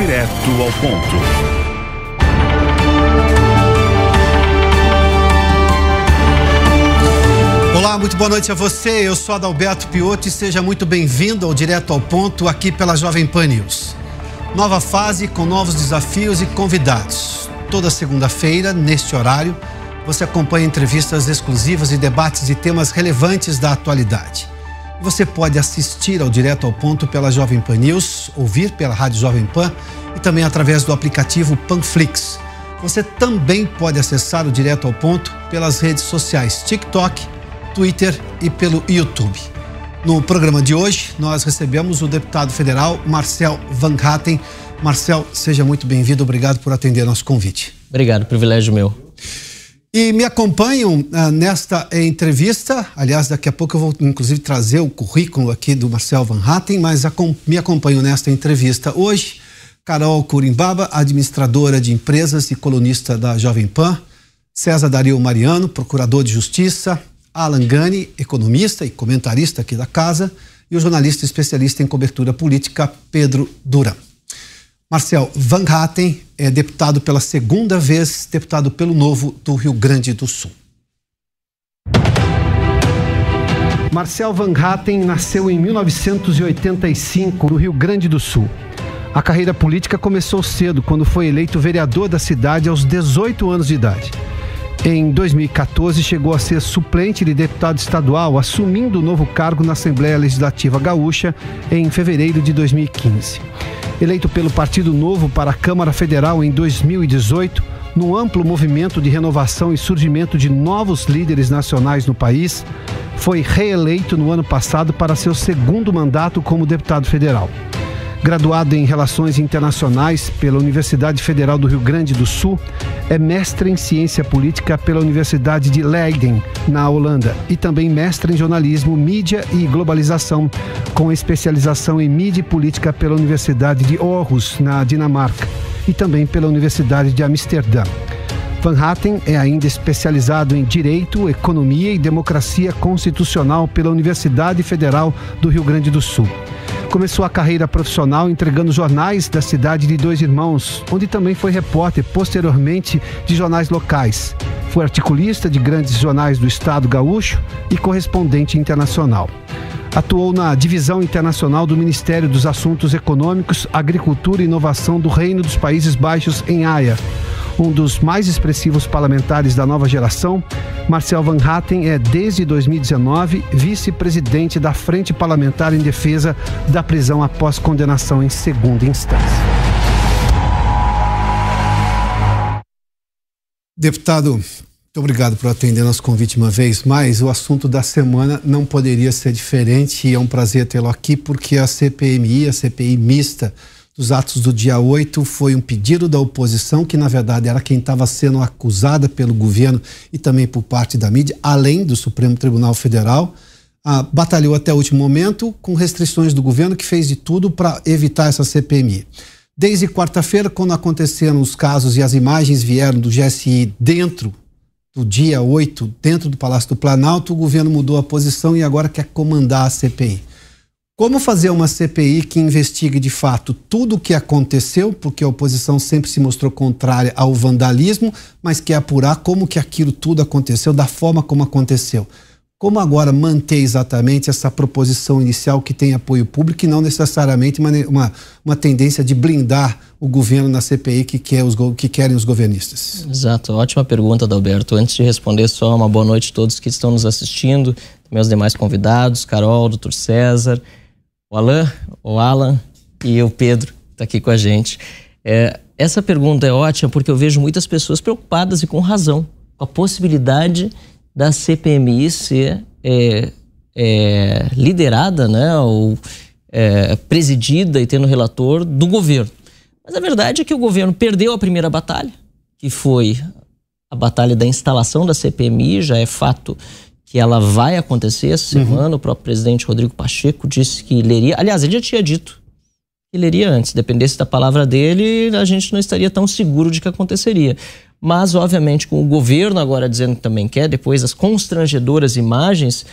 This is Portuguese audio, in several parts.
Direto ao ponto. Olá, muito boa noite a você. Eu sou Adalberto Piotti e seja muito bem-vindo ao Direto ao Ponto aqui pela Jovem Pan News. Nova fase com novos desafios e convidados. Toda segunda-feira, neste horário, você acompanha entrevistas exclusivas e debates de temas relevantes da atualidade. Você pode assistir ao Direto ao Ponto pela Jovem Pan News, ouvir pela Rádio Jovem Pan e também através do aplicativo Panflix. Você também pode acessar o Direto ao Ponto pelas redes sociais TikTok, Twitter e pelo YouTube. No programa de hoje, nós recebemos o deputado federal Marcel Van Hatten. Marcel, seja muito bem-vindo, obrigado por atender nosso convite. Obrigado, privilégio meu. E me acompanham ah, nesta entrevista, aliás, daqui a pouco eu vou inclusive trazer o currículo aqui do Marcel Van Hatten, mas me acompanham nesta entrevista hoje. Carol Curimbaba, administradora de empresas e colunista da Jovem Pan, César Dario Mariano, procurador de justiça, Alan Gani, economista e comentarista aqui da casa, e o jornalista especialista em cobertura política, Pedro Duran. Marcel Van Hatten é deputado pela segunda vez, deputado pelo Novo do Rio Grande do Sul. Marcel Van Hatten nasceu em 1985 no Rio Grande do Sul. A carreira política começou cedo, quando foi eleito vereador da cidade aos 18 anos de idade. Em 2014, chegou a ser suplente de deputado estadual, assumindo o novo cargo na Assembleia Legislativa Gaúcha em fevereiro de 2015. Eleito pelo Partido Novo para a Câmara Federal em 2018, no amplo movimento de renovação e surgimento de novos líderes nacionais no país, foi reeleito no ano passado para seu segundo mandato como deputado federal. Graduado em Relações Internacionais pela Universidade Federal do Rio Grande do Sul, é mestre em Ciência Política pela Universidade de Leiden, na Holanda, e também mestre em Jornalismo, Mídia e Globalização, com especialização em Mídia e Política pela Universidade de Aarhus, na Dinamarca, e também pela Universidade de Amsterdã. Van Hatten é ainda especializado em Direito, Economia e Democracia Constitucional pela Universidade Federal do Rio Grande do Sul. Começou a carreira profissional entregando jornais da cidade de Dois Irmãos, onde também foi repórter posteriormente de jornais locais. Foi articulista de grandes jornais do estado gaúcho e correspondente internacional. Atuou na divisão internacional do Ministério dos Assuntos Econômicos, Agricultura e Inovação do Reino dos Países Baixos em Haia um dos mais expressivos parlamentares da nova geração, Marcel Van Hatten é, desde 2019, vice-presidente da Frente Parlamentar em Defesa da Prisão após condenação em segunda instância. Deputado, muito obrigado por atender nosso convite uma vez mais. O assunto da semana não poderia ser diferente e é um prazer tê-lo aqui porque a CPMI, a CPI mista, dos atos do dia 8 foi um pedido da oposição, que na verdade era quem estava sendo acusada pelo governo e também por parte da mídia, além do Supremo Tribunal Federal. Ah, batalhou até o último momento com restrições do governo, que fez de tudo para evitar essa CPMI. Desde quarta-feira, quando aconteceram os casos e as imagens vieram do GSI dentro do dia 8, dentro do Palácio do Planalto, o governo mudou a posição e agora quer comandar a CPI. Como fazer uma CPI que investigue de fato tudo o que aconteceu, porque a oposição sempre se mostrou contrária ao vandalismo, mas quer apurar como que aquilo tudo aconteceu, da forma como aconteceu. Como agora manter exatamente essa proposição inicial que tem apoio público e não necessariamente uma, uma, uma tendência de blindar o governo na CPI que, quer os, que querem os governistas? Exato, ótima pergunta, Adalberto. Antes de responder, só uma boa noite a todos que estão nos assistindo, meus demais convidados, Carol, doutor César o Alan, o Alan e o Pedro tá aqui com a gente. É, essa pergunta é ótima porque eu vejo muitas pessoas preocupadas e com razão com a possibilidade da CPMI ser é, é, liderada, né, ou é, presidida e tendo relator do governo. Mas a verdade é que o governo perdeu a primeira batalha, que foi a batalha da instalação da CPMI, já é fato que ela vai acontecer essa uhum. semana. O próprio presidente Rodrigo Pacheco disse que leria. Aliás, ele já tinha dito que leria antes. Dependesse da palavra dele, a gente não estaria tão seguro de que aconteceria. Mas, obviamente, com o governo agora dizendo que também quer, depois das constrangedoras imagens,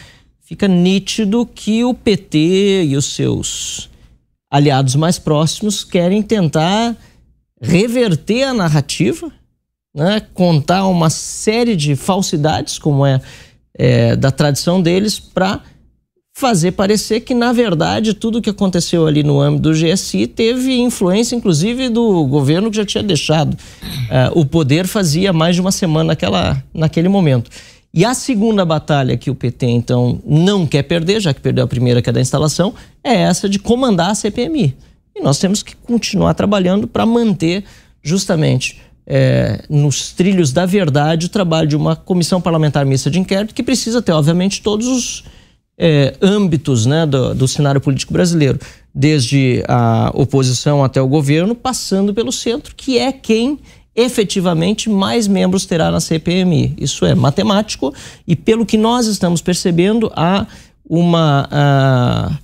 fica nítido que o PT e os seus aliados mais próximos querem tentar reverter a narrativa, né? contar uma série de falsidades, como é, é da tradição deles, para fazer parecer que, na verdade, tudo que aconteceu ali no âmbito do GSI teve influência, inclusive, do governo que já tinha deixado uh, o poder fazia mais de uma semana naquela, naquele momento. E a segunda batalha que o PT, então, não quer perder, já que perdeu a primeira, que é da instalação, é essa de comandar a CPMI. E nós temos que continuar trabalhando para manter, justamente, é, nos trilhos da verdade, o trabalho de uma comissão parlamentar mista de inquérito, que precisa ter, obviamente, todos os é, âmbitos né, do, do cenário político brasileiro, desde a oposição até o governo, passando pelo centro, que é quem efetivamente mais membros terá na CPMI. Isso é matemático e pelo que nós estamos percebendo há uma a,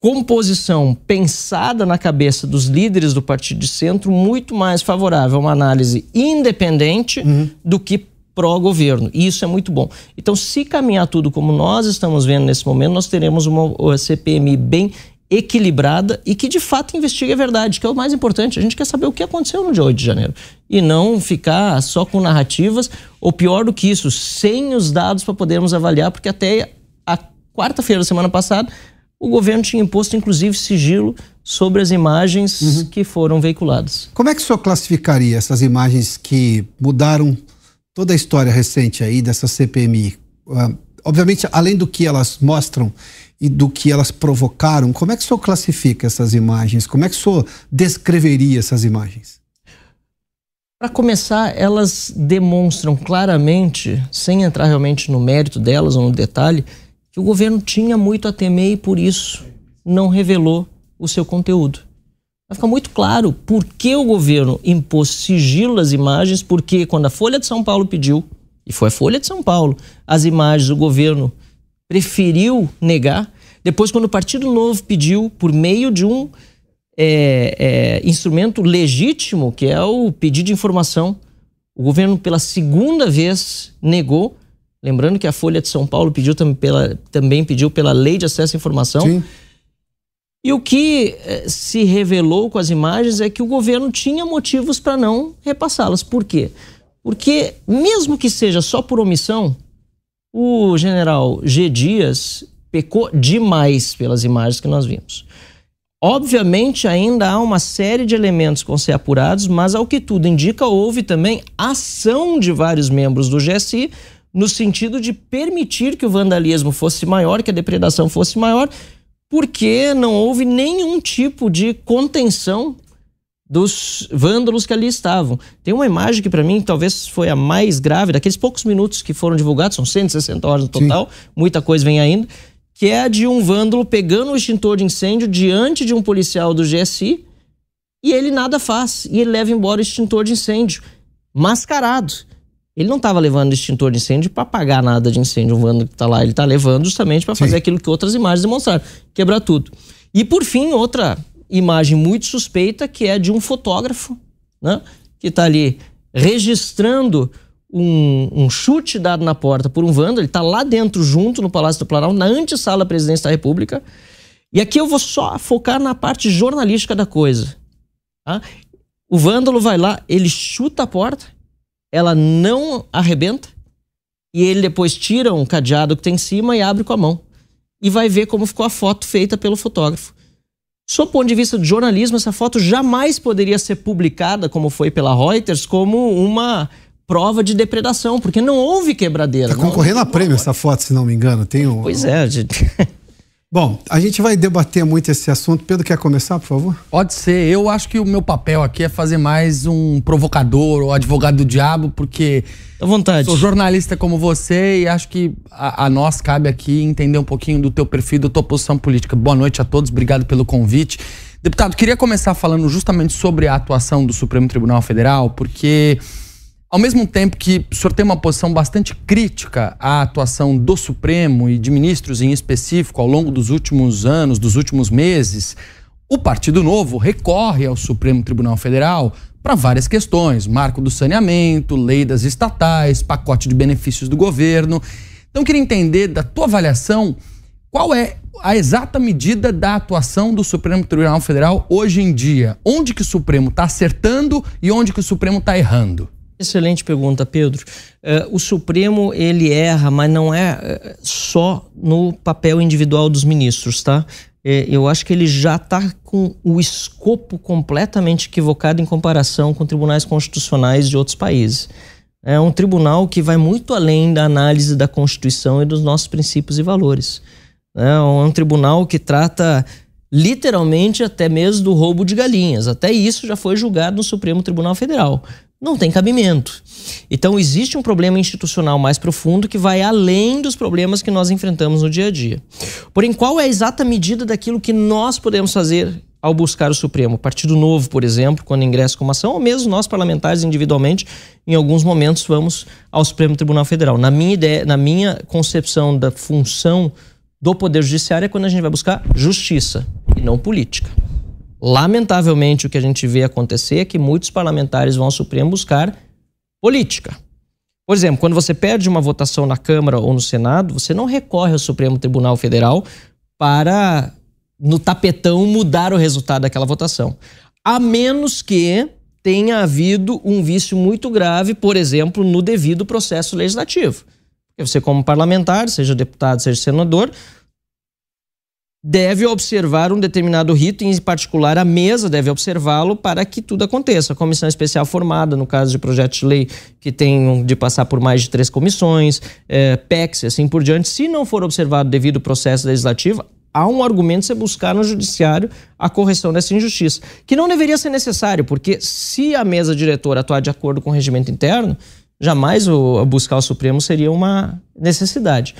composição pensada na cabeça dos líderes do partido de centro muito mais favorável a uma análise independente uhum. do que pró-governo. E isso é muito bom. Então, se caminhar tudo como nós estamos vendo nesse momento, nós teremos uma CPMI bem equilibrada e que de fato investigue a verdade, que é o mais importante. A gente quer saber o que aconteceu no dia 8 de janeiro e não ficar só com narrativas, ou pior do que isso, sem os dados para podermos avaliar, porque até a quarta-feira da semana passada o governo tinha imposto inclusive sigilo sobre as imagens uhum. que foram veiculadas. Como é que o senhor classificaria essas imagens que mudaram toda a história recente aí dessa CPMI? Uh, obviamente, além do que elas mostram e do que elas provocaram, como é que o senhor classifica essas imagens? Como é que o senhor descreveria essas imagens? Para começar, elas demonstram claramente, sem entrar realmente no mérito delas ou no detalhe, o governo tinha muito a temer e por isso não revelou o seu conteúdo. Vai ficar muito claro por que o governo impôs sigilo às imagens, porque quando a Folha de São Paulo pediu, e foi a Folha de São Paulo, as imagens o governo preferiu negar. Depois, quando o Partido Novo pediu, por meio de um é, é, instrumento legítimo, que é o pedido de informação, o governo, pela segunda vez, negou. Lembrando que a Folha de São Paulo pediu também, pela, também pediu pela lei de acesso à informação. Sim. E o que eh, se revelou com as imagens é que o governo tinha motivos para não repassá-las. Por quê? Porque, mesmo que seja só por omissão, o general G. Dias pecou demais pelas imagens que nós vimos. Obviamente, ainda há uma série de elementos com ser apurados, mas ao que tudo indica, houve também ação de vários membros do GSI no sentido de permitir que o vandalismo fosse maior, que a depredação fosse maior, porque não houve nenhum tipo de contenção dos vândalos que ali estavam. Tem uma imagem que para mim talvez foi a mais grave, daqueles poucos minutos que foram divulgados, são 160 horas no total, Sim. muita coisa vem ainda, que é a de um vândalo pegando o extintor de incêndio diante de um policial do GSI e ele nada faz, e ele leva embora o extintor de incêndio, mascarado. Ele não estava levando extintor de incêndio para apagar nada de incêndio. O vândalo que está lá, ele está levando justamente para fazer aquilo que outras imagens demonstraram, quebrar tudo. E por fim, outra imagem muito suspeita que é de um fotógrafo, né, que está ali registrando um, um, chute dado na porta por um vândalo. Ele está lá dentro, junto no Palácio do Planalto, na antessala da Presidência da República. E aqui eu vou só focar na parte jornalística da coisa. Tá? O vândalo vai lá, ele chuta a porta ela não arrebenta e ele depois tira um cadeado que tem em cima e abre com a mão. E vai ver como ficou a foto feita pelo fotógrafo. Sob ponto de vista do jornalismo, essa foto jamais poderia ser publicada, como foi pela Reuters, como uma prova de depredação, porque não houve quebradeira. Está concorrendo a prêmio essa foto, se não me engano. Tem um... Pois é, gente. Bom, a gente vai debater muito esse assunto. Pedro, quer começar, por favor? Pode ser. Eu acho que o meu papel aqui é fazer mais um provocador ou advogado do diabo, porque. À vontade. Sou jornalista como você e acho que a, a, nós cabe aqui entender um pouquinho do teu perfil, da tua posição política. Boa noite a todos, obrigado pelo convite. Deputado, queria começar falando justamente sobre a atuação do Supremo Tribunal Federal, porque ao mesmo tempo que o senhor tem uma posição bastante crítica à atuação do Supremo e de ministros em específico ao longo dos últimos anos, dos últimos meses, o Partido Novo recorre ao Supremo Tribunal Federal para várias questões: marco do saneamento, lei das estatais, pacote de benefícios do governo. Então, eu queria entender da tua avaliação qual é a exata medida da atuação do Supremo Tribunal Federal hoje em dia. Onde que o Supremo está acertando e onde que o Supremo está errando? Excelente pergunta, Pedro. Uh, o Supremo ele erra, mas não é uh, só no papel individual dos ministros, tá? É, eu acho que ele já está com o escopo completamente equivocado em comparação com tribunais constitucionais de outros países. É um tribunal que vai muito além da análise da Constituição e dos nossos princípios e valores. É um tribunal que trata literalmente até mesmo do roubo de galinhas. Até isso já foi julgado no Supremo Tribunal Federal não tem cabimento. Então, existe um problema institucional mais profundo que vai além dos problemas que nós enfrentamos no dia a dia. Porém, qual é a exata medida daquilo que nós podemos fazer ao buscar o Supremo? Partido Novo, por exemplo, quando ingressa com uma ação, ou mesmo nós parlamentares individualmente, em alguns momentos vamos ao Supremo Tribunal Federal. Na minha ideia, na minha concepção da função do Poder Judiciário é quando a gente vai buscar justiça e não política. Lamentavelmente, o que a gente vê acontecer é que muitos parlamentares vão ao Supremo buscar política. Por exemplo, quando você perde uma votação na Câmara ou no Senado, você não recorre ao Supremo Tribunal Federal para, no tapetão, mudar o resultado daquela votação. A menos que tenha havido um vício muito grave, por exemplo, no devido processo legislativo. Porque você, como parlamentar, seja deputado, seja senador, deve observar um determinado rito, em particular a mesa deve observá-lo para que tudo aconteça. A comissão especial formada, no caso de projetos de lei que tem de passar por mais de três comissões, é, PECs e assim por diante, se não for observado devido ao processo legislativo, há um argumento você buscar no judiciário a correção dessa injustiça, que não deveria ser necessário, porque se a mesa diretora atuar de acordo com o regimento interno, jamais o, buscar o Supremo seria uma necessidade.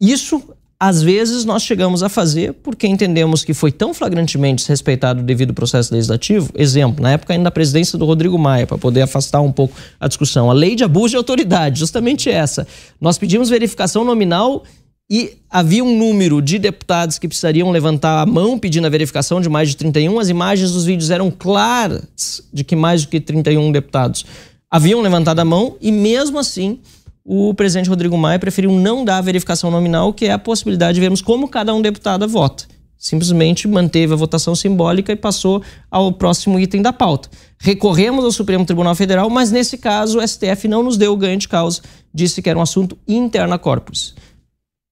Isso às vezes nós chegamos a fazer porque entendemos que foi tão flagrantemente desrespeitado o devido processo legislativo. Exemplo, na época ainda da presidência do Rodrigo Maia, para poder afastar um pouco a discussão. A lei de abuso de autoridade, justamente essa. Nós pedimos verificação nominal e havia um número de deputados que precisariam levantar a mão pedindo a verificação de mais de 31. As imagens dos vídeos eram claras de que mais do que 31 deputados haviam levantado a mão e mesmo assim o presidente Rodrigo Maia preferiu não dar a verificação nominal, que é a possibilidade de vermos como cada um deputado vota. Simplesmente manteve a votação simbólica e passou ao próximo item da pauta. Recorremos ao Supremo Tribunal Federal, mas nesse caso o STF não nos deu o ganho de causa, disse que era um assunto interna corpus.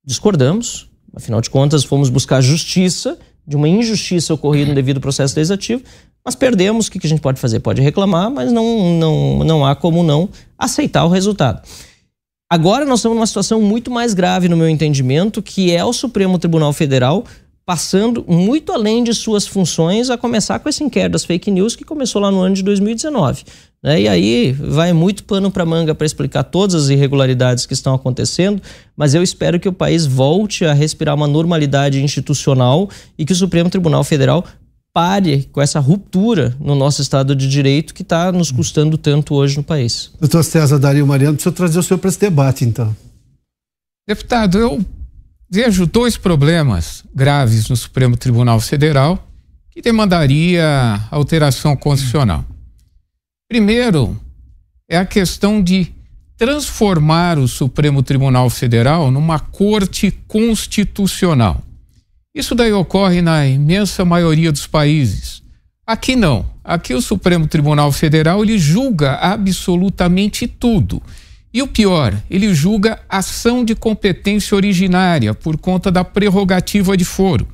Discordamos, afinal de contas, fomos buscar justiça de uma injustiça ocorrida no devido processo legislativo, mas perdemos. O que a gente pode fazer? Pode reclamar, mas não, não, não há como não aceitar o resultado. Agora nós estamos numa situação muito mais grave, no meu entendimento, que é o Supremo Tribunal Federal passando muito além de suas funções, a começar com esse inquérito das fake news que começou lá no ano de 2019. Né? E aí vai muito pano para manga para explicar todas as irregularidades que estão acontecendo, mas eu espero que o país volte a respirar uma normalidade institucional e que o Supremo Tribunal Federal pare com essa ruptura no nosso Estado de Direito que está nos custando tanto hoje no país. Doutor César Dario Mariano, precisa trazer o senhor para esse debate, então. Deputado, eu vejo dois problemas graves no Supremo Tribunal Federal que demandaria alteração constitucional. Primeiro, é a questão de transformar o Supremo Tribunal Federal numa corte constitucional. Isso daí ocorre na imensa maioria dos países. Aqui não. Aqui o Supremo Tribunal Federal ele julga absolutamente tudo. E o pior, ele julga ação de competência originária por conta da prerrogativa de foro.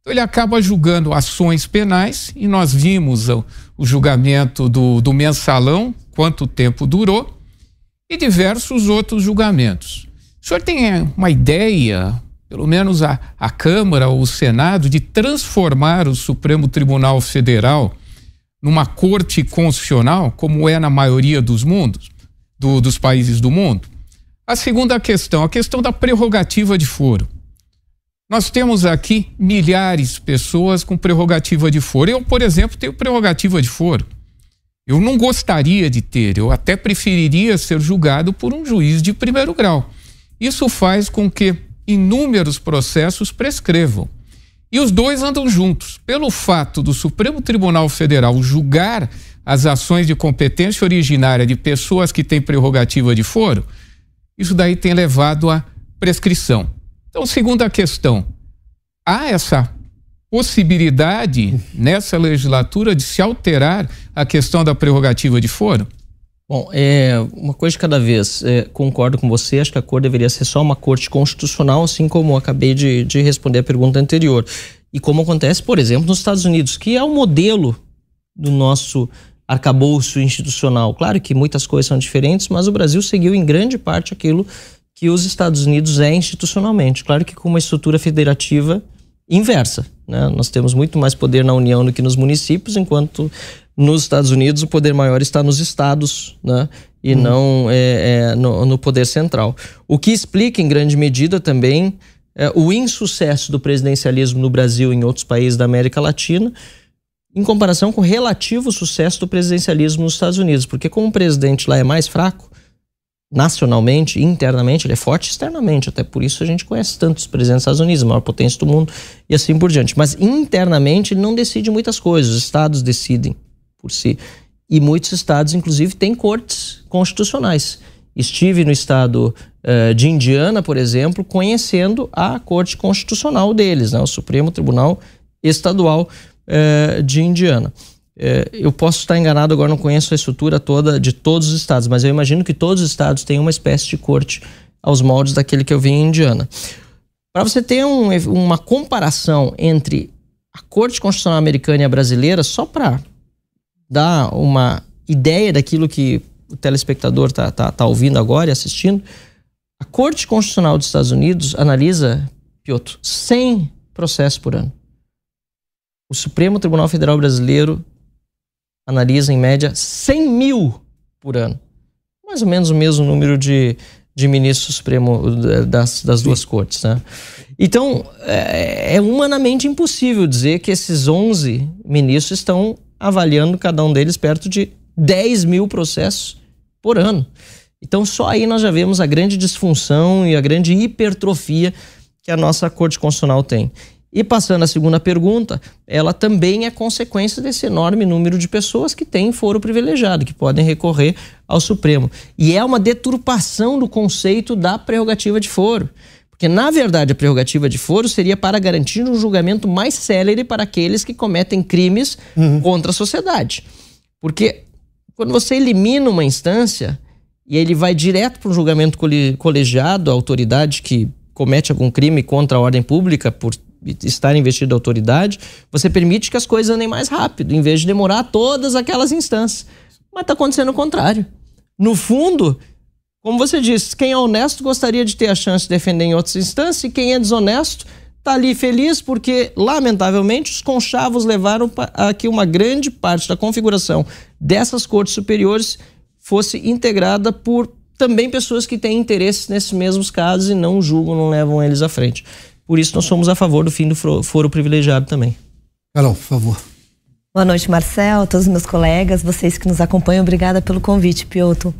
Então ele acaba julgando ações penais e nós vimos o, o julgamento do, do mensalão, quanto tempo durou, e diversos outros julgamentos. O senhor tem uma ideia pelo menos a, a Câmara ou o Senado, de transformar o Supremo Tribunal Federal numa corte constitucional, como é na maioria dos mundos, do, dos países do mundo. A segunda questão, a questão da prerrogativa de foro. Nós temos aqui milhares de pessoas com prerrogativa de foro. Eu, por exemplo, tenho prerrogativa de foro. Eu não gostaria de ter, eu até preferiria ser julgado por um juiz de primeiro grau. Isso faz com que inúmeros processos prescrevam. E os dois andam juntos. Pelo fato do Supremo Tribunal Federal julgar as ações de competência originária de pessoas que têm prerrogativa de foro, isso daí tem levado à prescrição. Então, segunda questão, há essa possibilidade nessa legislatura de se alterar a questão da prerrogativa de foro? Bom, é uma coisa de cada vez. É, concordo com você, acho que a cor deveria ser só uma corte constitucional, assim como acabei de, de responder a pergunta anterior. E como acontece, por exemplo, nos Estados Unidos, que é o modelo do nosso arcabouço institucional. Claro que muitas coisas são diferentes, mas o Brasil seguiu em grande parte aquilo que os Estados Unidos é institucionalmente. Claro que com uma estrutura federativa inversa. Né? Nós temos muito mais poder na União do que nos municípios, enquanto nos Estados Unidos o poder maior está nos estados né? e uhum. não é, é, no, no, poder central. O que explica, em grande medida, também é, o insucesso do presidencialismo no Brasil e em outros países da América Latina, em comparação com o relativo sucesso do presidencialismo nos Estados Unidos. Porque, como o presidente lá é mais fraco, nacionalmente, internamente, ele é forte externamente. Até por isso a gente conhece tantos presidentes dos Estados Unidos, a maior potência do mundo e assim por diante. Mas internamente ele não decide muitas coisas, os estados decidem por si. E muitos estados, inclusive, têm cortes constitucionais. Estive no estado uh, de Indiana, por exemplo, conhecendo a corte constitucional deles, né, o Supremo Tribunal Estadual uh, de Indiana. É, eu posso estar enganado agora, não conheço a estrutura toda de todos os estados, mas eu imagino que todos os estados têm uma espécie de corte aos moldes daquele que eu vi em Indiana. Para você ter um, uma comparação entre a Corte Constitucional Americana e a brasileira, só para dar uma ideia daquilo que o telespectador está tá, tá ouvindo agora e assistindo, a Corte Constitucional dos Estados Unidos analisa, Piotr, 100 processos por ano. O Supremo Tribunal Federal Brasileiro analisa em média 100 mil por ano. Mais ou menos o mesmo número de, de ministros supremo das, das duas cortes. Né? Então, é, é, humanamente impossível dizer que esses 11 ministros estão avaliando cada um deles perto de 10 mil processos por ano. Então, só aí nós já vemos a grande disfunção e a grande hipertrofia que a nossa Corte Constitucional tem. E passando à segunda pergunta, ela também é consequência desse enorme número de pessoas que têm foro privilegiado, que podem recorrer ao Supremo. E é uma deturpação do conceito da prerrogativa de foro. Porque, na verdade, a prerrogativa de foro seria para garantir um julgamento mais célere para aqueles que cometem crimes uhum. contra a sociedade. Porque quando você elimina uma instância e ele vai direto para um julgamento colegiado, a autoridade que comete algum crime contra a ordem pública por estar investido a autoridade, você permite que as coisas andem mais rápido, em vez de demorar todas aquelas instâncias. Mas está acontecendo o contrário. No fundo, como você disse, quem é honesto gostaria de ter a chance de defender em outras instâncias, e quem é desonesto está ali feliz porque, lamentavelmente, os conchavos levaram a que uma grande parte da configuração dessas cortes superiores fosse integrada por também pessoas que têm interesses nesses mesmos casos e não julgam, não levam eles à frente. Por isso, nós somos a favor do fim do foro privilegiado também. Carol, por favor. Boa noite, Marcel, todos os meus colegas, vocês que nos acompanham. Obrigada pelo convite, Piotr.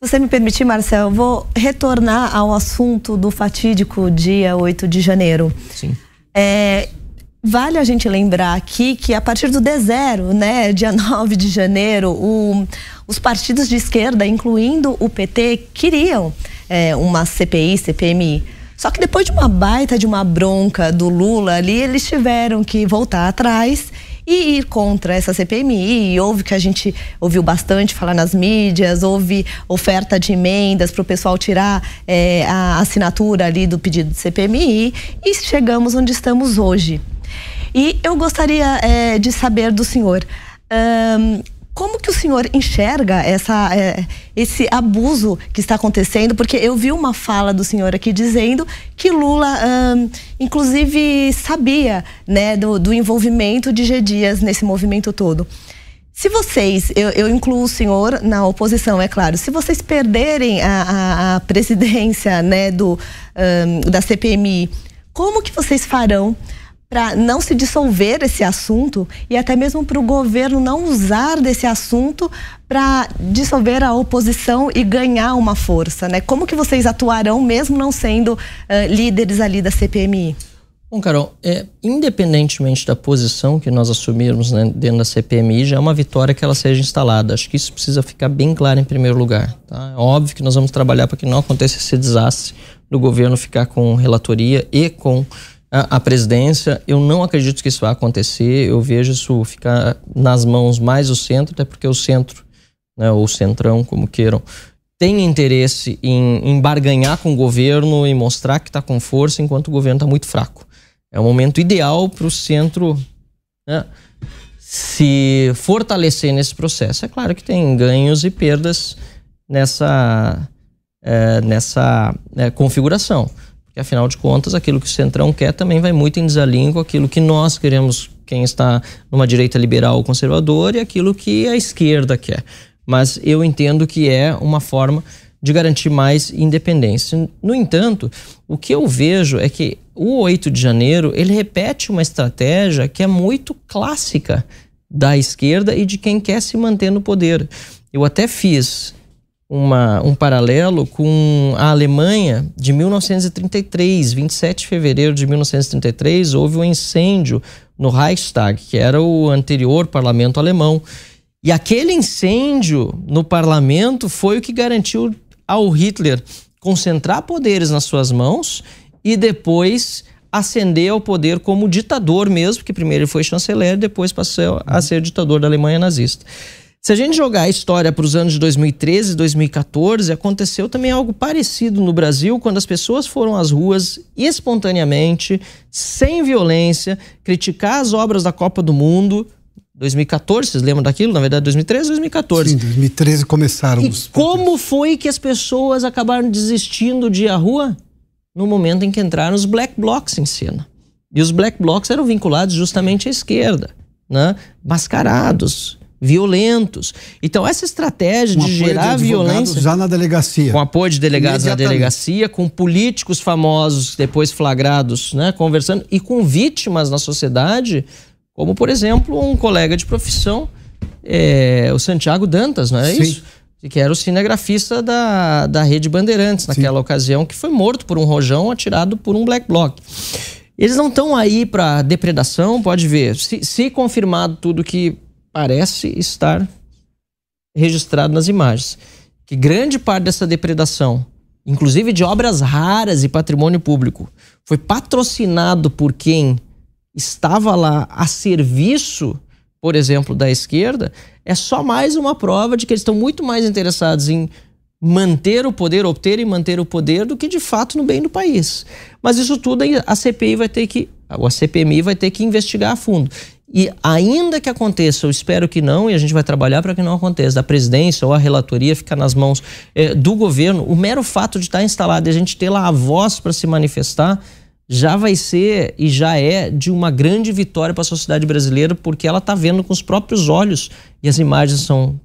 Se você me permitir, Marcel, eu vou retornar ao assunto do fatídico dia 8 de janeiro. Sim. É, vale a gente lembrar aqui que a partir do D0, né, dia 9 de janeiro, o, os partidos de esquerda, incluindo o PT, queriam é, uma CPI, CPMI só que depois de uma baita de uma bronca do Lula ali, eles tiveram que voltar atrás e ir contra essa CPMI. E houve que a gente ouviu bastante falar nas mídias, houve oferta de emendas para o pessoal tirar é, a assinatura ali do pedido de CPMI e chegamos onde estamos hoje. E eu gostaria é, de saber do senhor. Um, como que o senhor enxerga essa, é, esse abuso que está acontecendo? Porque eu vi uma fala do senhor aqui dizendo que Lula, hum, inclusive, sabia né, do, do envolvimento de G. Dias nesse movimento todo. Se vocês, eu, eu, incluo o senhor na oposição, é claro, se vocês perderem a, a, a presidência né, do, da CPMI, como que vocês farão para não se dissolver esse assunto e até mesmo para o governo não usar desse assunto para dissolver a oposição e ganhar uma força, né? Como que vocês atuarão mesmo não sendo uh, líderes ali da CPMI? Bom, Carol, é, independentemente da posição que nós assumirmos né, dentro da CPMI, já é uma vitória que ela seja instalada. Acho que isso precisa ficar bem claro em primeiro lugar. Tá? É óbvio que nós vamos trabalhar para que não aconteça esse desastre do governo ficar com relatoria e com a, a, presidência. Eu não acredito que isso vai acontecer. Eu vejo isso ficar nas mãos mais do centro, até porque o centro, né, ou centrão, como queiram, tem interesse em, em barganhar com o governo e mostrar que está com força, enquanto o governo está muito fraco. É o momento ideal para o centro né, se fortalecer nesse processo. É claro que tem ganhos e perdas nessa, é, nessa é, configuração que afinal de contas aquilo que o Centrão quer também vai muito em desalinho com aquilo que nós queremos, quem está numa direita liberal ou conservadora, e aquilo que a esquerda quer. Mas eu entendo que é uma forma de garantir mais independência. No entanto, o que eu vejo é que o 8 de janeiro ele repete uma estratégia que é muito clássica da esquerda e de quem quer se manter no poder. Eu até fiz uma, um paralelo com a Alemanha de 1933, 27 de fevereiro de 1933, houve um incêndio no Reichstag, que era o anterior parlamento alemão. E aquele incêndio no parlamento foi o que garantiu ao Hitler concentrar poderes nas suas mãos e depois ascender ao poder como ditador mesmo, que primeiro ele foi chanceler, depois passou a ser ditador da Alemanha nazista. Se a gente jogar a história para os anos de 2013 e 2014, aconteceu também algo parecido no Brasil, quando as pessoas foram às ruas espontaneamente, sem violência, criticar as obras da Copa do Mundo. 2014, vocês lembram daquilo? Na verdade, 2013 2014. Sim, 2013 começaram e os como foi que as pessoas acabaram desistindo de ir à rua? No momento em que entraram os black blocs em cena. E os black blocs eram vinculados justamente à esquerda, né? mascarados, violentos. Então, essa estratégia com de gerar de violência. Já na delegacia. Com apoio de delegados na delegacia, com políticos famosos depois flagrados, né, conversando, e com vítimas na sociedade, como, por exemplo, um colega de profissão, é, o Santiago Dantas, não é Sim. isso? Que era o cinegrafista da, da Rede Bandeirantes naquela Sim. ocasião, que foi morto por um rojão atirado por um black bloc. Eles não estão aí para depredação, pode ver. Se, se confirmado tudo que parece estar registrado nas imagens. Que grande parte dessa depredação, inclusive de obras raras e patrimônio público, foi patrocinado por quem estava lá a serviço, por exemplo, da esquerda, é só mais uma prova de que eles estão muito mais interessados em manter o poder, obter e manter o poder, do que de fato no bem do país. Mas isso tudo a CPI vai ter que, a CPMI vai ter que investigar a fundo. E ainda que aconteça, eu espero que não, e a gente vai trabalhar para que não aconteça, a presidência ou a relatoria ficar nas mãos é, do governo, o mero fato de estar instalado e a gente ter lá a voz para se manifestar, já vai ser e já é de uma grande vitória para a sociedade brasileira, porque ela está vendo com os próprios olhos, e as imagens são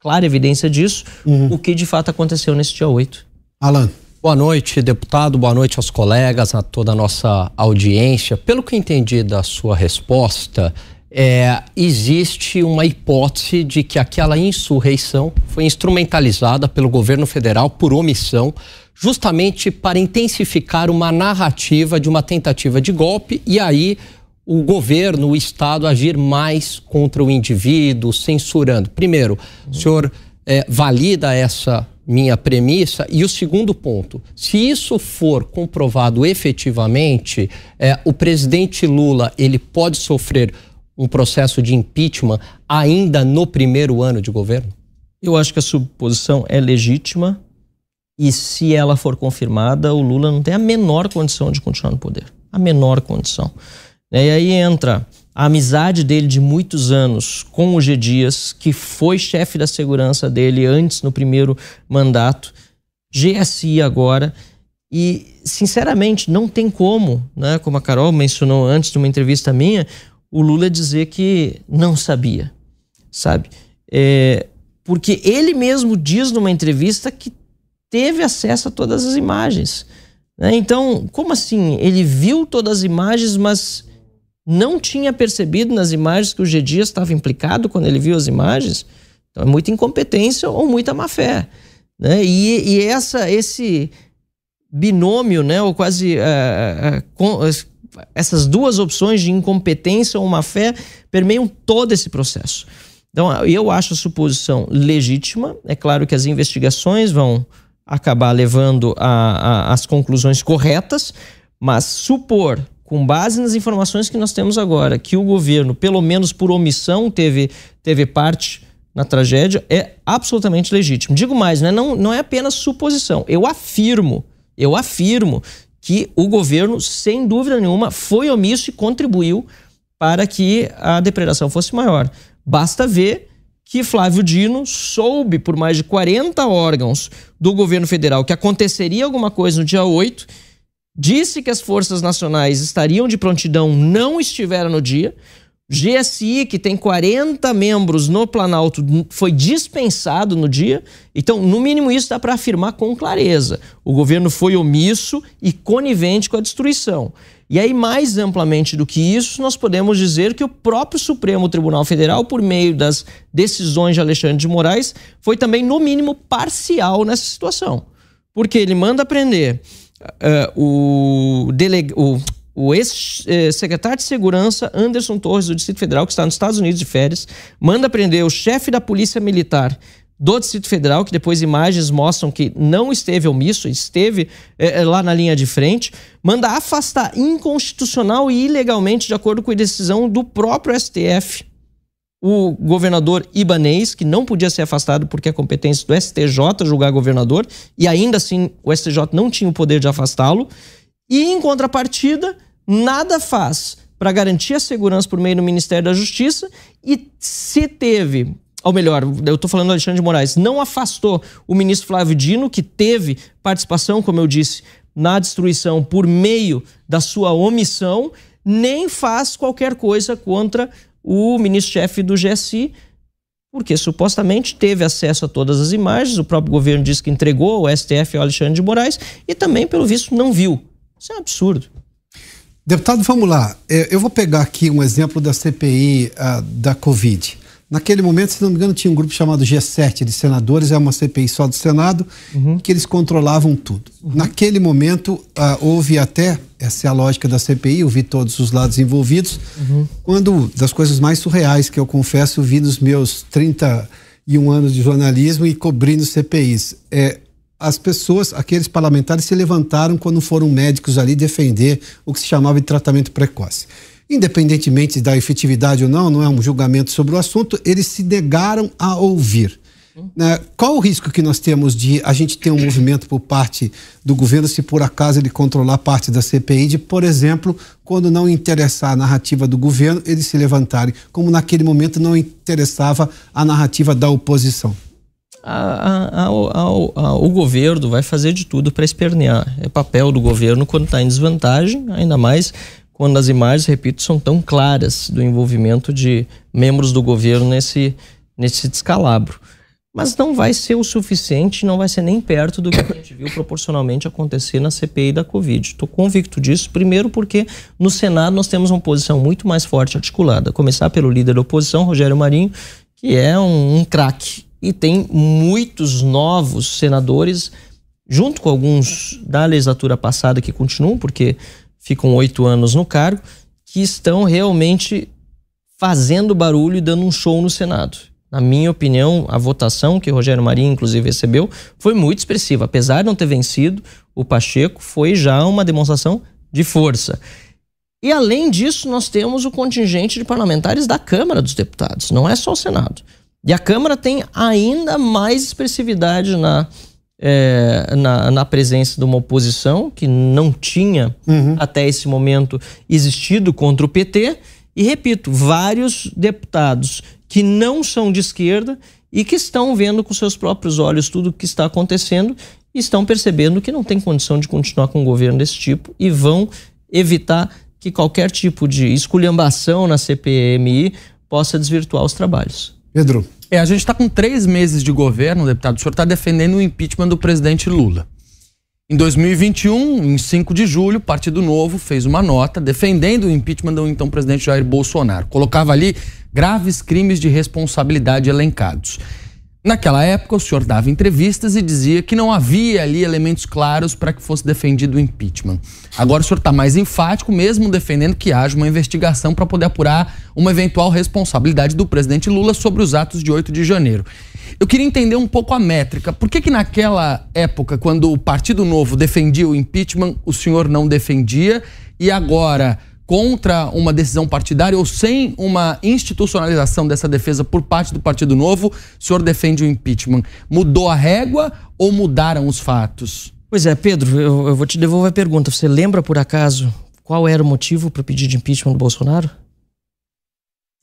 clara evidência disso, uhum. o que de fato aconteceu nesse dia 8. Alan. Boa noite, deputado. Boa noite aos colegas, a toda a nossa audiência. Pelo que entendi da sua resposta, é, existe uma hipótese de que aquela insurreição foi instrumentalizada pelo governo federal por omissão, justamente para intensificar uma narrativa de uma tentativa de golpe e aí o governo, o Estado agir mais contra o indivíduo, censurando. Primeiro, o senhor é, valida essa minha premissa. E o segundo ponto: se isso for comprovado efetivamente, é, o presidente Lula ele pode sofrer um processo de impeachment ainda no primeiro ano de governo? Eu acho que a suposição é legítima e se ela for confirmada, o Lula não tem a menor condição de continuar no poder. A menor condição. E aí entra a amizade dele de muitos anos com o G. Dias, que foi chefe da segurança dele antes no primeiro mandato, GSI agora. E, sinceramente, não tem como, né, como a Carol mencionou antes de uma entrevista minha, o Lula dizer que não sabia, sabe? É, porque ele mesmo diz numa entrevista que teve acesso a todas as imagens. Né? Então, como assim? Ele viu todas as imagens, mas não tinha percebido nas imagens que o G. Estava implicado quando ele viu as imagens? Então, é muita incompetência ou muita má fé. Né? E, e essa, esse binômio, né, ou quase uh, uh, essas duas opções de incompetência ou má fé permeiam todo esse processo. Então, eu acho a suposição legítima. É claro que as investigações vão acabar levando as conclusões corretas, mas supor, com base nas informações que nós temos agora, que o governo, pelo menos por omissão, teve, teve parte na tragédia, é absolutamente legítimo. Digo mais, né? não, não é apenas suposição. Eu afirmo, eu afirmo que o governo, sem dúvida nenhuma, foi omisso e contribuiu para que a depredação fosse maior. Basta ver que Flávio Dino soube por mais de 40 órgãos do governo federal que aconteceria alguma coisa no dia 8, disse que as forças nacionais estariam de prontidão, não estiveram no dia. GSI, que tem 40 membros no Planalto, foi dispensado no dia. Então, no mínimo, isso dá para afirmar com clareza. O governo foi omisso e conivente com a destruição. E aí, mais amplamente do que isso, nós podemos dizer que o próprio Supremo Tribunal Federal, por meio das decisões de Alexandre de Moraes, foi também, no mínimo, parcial nessa situação. Porque ele manda prender uh, o, deleg o, o ex-secretário de Segurança, Anderson Torres, do Distrito Federal, que está nos Estados Unidos de férias, manda prender o chefe da Polícia Militar do Distrito Federal, que depois imagens mostram que não esteve omisso, esteve é, lá na linha de frente, manda afastar inconstitucional e ilegalmente, de acordo com a decisão do próprio STF, o governador Ibanês, que não podia ser afastado porque é competência do STJ julgar governador, e ainda assim o STJ não tinha o poder de afastá-lo, e em contrapartida, nada faz para garantir a segurança por meio do Ministério da Justiça, e se teve ou melhor, eu estou falando do Alexandre de Moraes, não afastou o ministro Flávio Dino, que teve participação, como eu disse, na destruição por meio da sua omissão, nem faz qualquer coisa contra o ministro-chefe do GSI, porque supostamente teve acesso a todas as imagens, o próprio governo disse que entregou ao STF ao Alexandre de Moraes e também, pelo visto, não viu. Isso é um absurdo. Deputado, vamos lá. É, eu vou pegar aqui um exemplo da CPI ah, da Covid. Naquele momento, se não me engano, tinha um grupo chamado G7 de senadores, é uma CPI só do Senado, uhum. que eles controlavam tudo. Uhum. Naquele momento, uh, houve até, essa é a lógica da CPI, eu vi todos os lados envolvidos, uhum. quando, das coisas mais surreais que eu confesso, eu vi nos meus 31 anos de jornalismo e cobrindo CPIs. É, as pessoas, aqueles parlamentares, se levantaram quando foram médicos ali defender o que se chamava de tratamento precoce independentemente da efetividade ou não, não é um julgamento sobre o assunto, eles se negaram a ouvir. Né? Qual o risco que nós temos de a gente ter um movimento por parte do governo, se por acaso ele controlar parte da CPI, de, por exemplo, quando não interessar a narrativa do governo, eles se levantarem, como naquele momento não interessava a narrativa da oposição? A, a, a, o governo vai fazer de tudo para espernear. É papel do governo quando está em desvantagem, ainda mais quando as imagens, repito, são tão claras do envolvimento de membros do governo nesse, nesse descalabro. Mas não vai ser o suficiente, não vai ser nem perto do que a gente viu proporcionalmente acontecer na CPI da Covid. Estou convicto disso, primeiro porque no Senado nós temos uma posição muito mais forte articulada. Começar pelo líder da oposição, Rogério Marinho, que é um, um craque. E tem muitos novos senadores, junto com alguns da legislatura passada que continuam, porque ficam oito anos no cargo, que estão realmente fazendo barulho e dando um show no Senado. Na minha opinião, a votação que Rogério Marinho, inclusive, recebeu foi muito expressiva. Apesar de não ter vencido, o Pacheco foi já uma demonstração de força. E além disso, nós temos o contingente de parlamentares da Câmara dos Deputados, não é só o Senado. E a Câmara tem ainda mais expressividade na é, na, na, presença de uma oposição que não tinha uhum. até esse momento existido contra o PT E repito, vários deputados que não são de esquerda e que estão vendo com seus próprios olhos tudo o que está acontecendo e estão percebendo que não tem condição de continuar com um governo desse tipo e vão evitar que qualquer tipo de esculhambação na CPMI possa desvirtuar os trabalhos. Pedro. É, a gente está com três meses de governo, deputado. O senhor está defendendo o impeachment do presidente Lula. Em 2021, em 5 de julho, o Partido Novo fez uma nota defendendo o impeachment do então presidente Jair Bolsonaro. Colocava ali graves crimes de responsabilidade elencados. Naquela época, o senhor dava entrevistas e dizia que não havia ali elementos claros para que fosse defendido o impeachment. Agora o senhor está mais enfático, mesmo defendendo que haja uma investigação para poder apurar uma eventual responsabilidade do presidente Lula sobre os atos de 8 de janeiro. Eu queria entender um pouco a métrica. Por que, que naquela época, quando o Partido Novo defendia o impeachment, o senhor não defendia e agora contra uma decisão partidária ou sem uma institucionalização dessa defesa por parte do Partido Novo, o senhor defende o impeachment. Mudou a régua ou mudaram os fatos? Pois é, Pedro, eu, eu vou te devolver a pergunta. Você lembra, por acaso, qual era o motivo para o pedido de impeachment do Bolsonaro?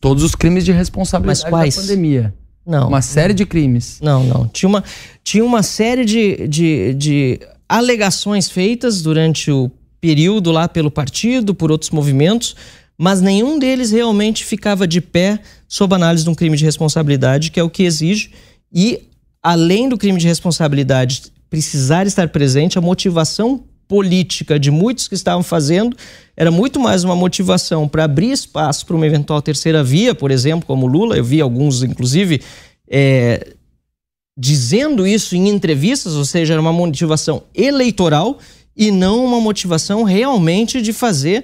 Todos os crimes de responsabilidade Mas quais? da pandemia. Não. Uma série de crimes. Não, não. Tinha uma, tinha uma série de, de, de alegações feitas durante o período lá pelo partido, por outros movimentos, mas nenhum deles realmente ficava de pé sob análise de um crime de responsabilidade, que é o que exige. E, além do crime de responsabilidade precisar estar presente, a motivação política de muitos que estavam fazendo era muito mais uma motivação para abrir espaço para uma eventual terceira via, por exemplo, como Lula. Eu vi alguns, inclusive, é, dizendo isso em entrevistas, ou seja, era uma motivação eleitoral e não uma motivação realmente de fazer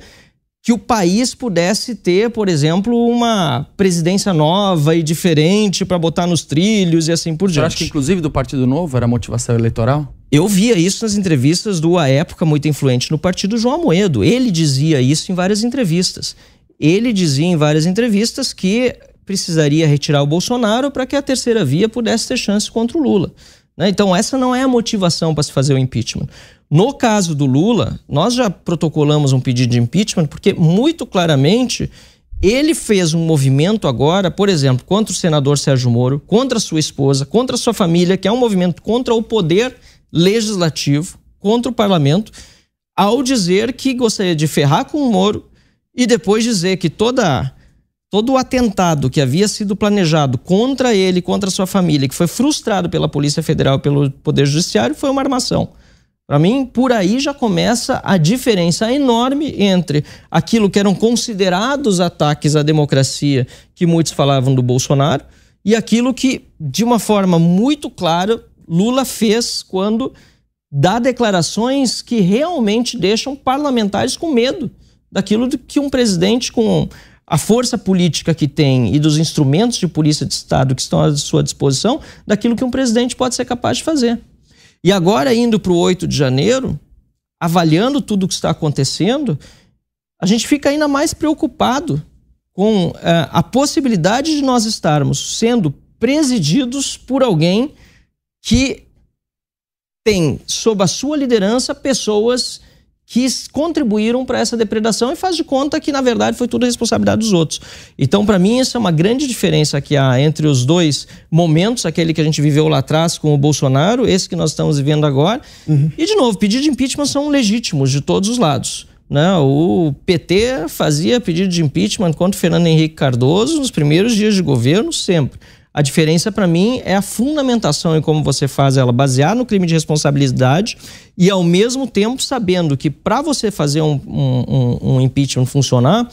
que o país pudesse ter, por exemplo, uma presidência nova e diferente para botar nos trilhos e assim por diante. Acha que, inclusive, do Partido Novo era motivação eleitoral? Eu via isso nas entrevistas do, à época, muito influente no partido, João Amoedo. Ele dizia isso em várias entrevistas. Ele dizia em várias entrevistas que precisaria retirar o Bolsonaro para que a terceira via pudesse ter chance contra o Lula. Né? Então, essa não é a motivação para se fazer o impeachment. No caso do Lula, nós já protocolamos um pedido de impeachment porque, muito claramente, ele fez um movimento agora, por exemplo, contra o senador Sérgio Moro, contra sua esposa, contra sua família, que é um movimento contra o poder legislativo, contra o parlamento, ao dizer que gostaria de ferrar com o Moro e depois dizer que toda todo o atentado que havia sido planejado contra ele, contra sua família, que foi frustrado pela Polícia Federal e pelo Poder Judiciário, foi uma armação. Para mim, por aí já começa a diferença enorme entre aquilo que eram considerados ataques à democracia que muitos falavam do Bolsonaro e aquilo que, de uma forma muito clara, Lula fez quando dá declarações que realmente deixam parlamentares com medo daquilo que um presidente com a força política que tem e dos instrumentos de polícia de Estado que estão à sua disposição, daquilo que um presidente pode ser capaz de fazer. E agora, indo para o 8 de janeiro, avaliando tudo o que está acontecendo, a gente fica ainda mais preocupado com uh, a possibilidade de nós estarmos sendo presididos por alguém que tem sob a sua liderança pessoas que contribuíram para essa depredação e faz de conta que, na verdade, foi tudo responsabilidade dos outros. Então, para mim, essa é uma grande diferença que há entre os dois momentos, aquele que a gente viveu lá atrás com o Bolsonaro, esse que nós estamos vivendo agora. Uhum. E, de novo, pedidos de impeachment são legítimos de todos os lados. Né? O PT fazia pedido de impeachment contra o Fernando Henrique Cardoso nos primeiros dias de governo, sempre. A diferença para mim é a fundamentação em como você faz ela, basear no crime de responsabilidade e ao mesmo tempo sabendo que para você fazer um, um, um, impeachment funcionar,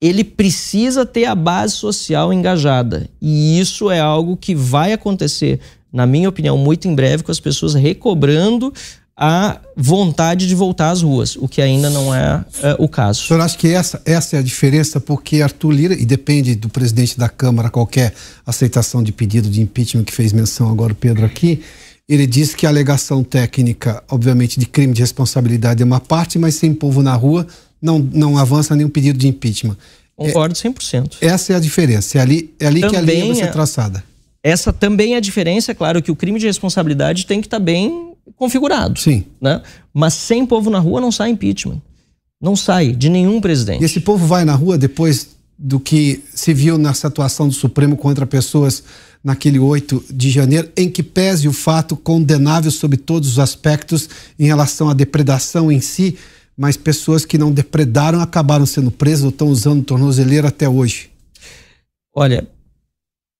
ele precisa ter a base social engajada. E isso é algo que vai acontecer, na minha opinião, muito em breve, com as pessoas recobrando a vontade de voltar às ruas, o que ainda não é, é, o caso. O senhor acha que essa, essa é a diferença? Porque Arthur Lira, e depende do presidente da Câmara qualquer aceitação de pedido de impeachment que fez menção agora o Pedro aqui, ele disse que a alegação técnica, obviamente, de crime de responsabilidade é uma parte, mas sem povo na rua não, não avança nenhum pedido de impeachment. Concordo 100%. É, essa é a diferença, é ali, é ali que a linha vai ser é- traçada. Essa também é a diferença, é claro que o crime de responsabilidade tem que estar tá bem configurado. Sim. Né? Mas sem povo na rua não sai impeachment. Não sai de nenhum presidente. E esse povo vai na rua depois do que se viu nessa atuação do Supremo contra pessoas naquele 8 de janeiro, em que pese o fato condenável sob todos os aspectos em relação à depredação em si, mas pessoas que não depredaram acabaram sendo presas ou estão usando tornozeleira até hoje? Olha,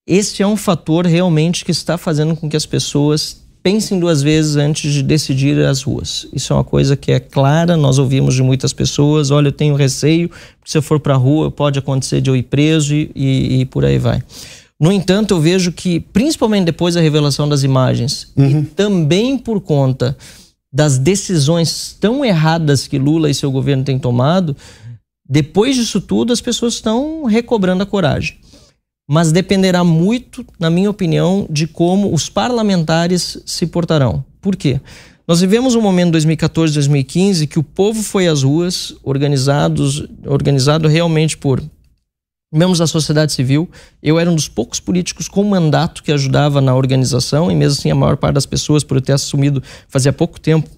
esse é um fator realmente que está fazendo com que as pessoas pensem duas vezes antes de decidir as ruas. Isso é uma coisa que é clara, nós ouvimos de muitas pessoas, olha, eu tenho receio, se eu for para a rua pode acontecer de eu ir preso e, e, e, por aí vai. No entanto, eu vejo que, principalmente depois da revelação das imagens, uhum. e também por conta das decisões tão erradas que Lula e seu governo têm tomado, depois disso tudo as pessoas estão recobrando a coragem mas dependerá muito, na minha opinião, de como os parlamentares se portarão. Por quê? Nós vivemos um momento 2014, 2015 que o povo foi às ruas, organizados, organizado realmente por membros da sociedade civil. Eu era um dos poucos políticos com mandato que ajudava na organização, e mesmo assim a maior parte das pessoas, por eu ter assumido fazia pouco tempo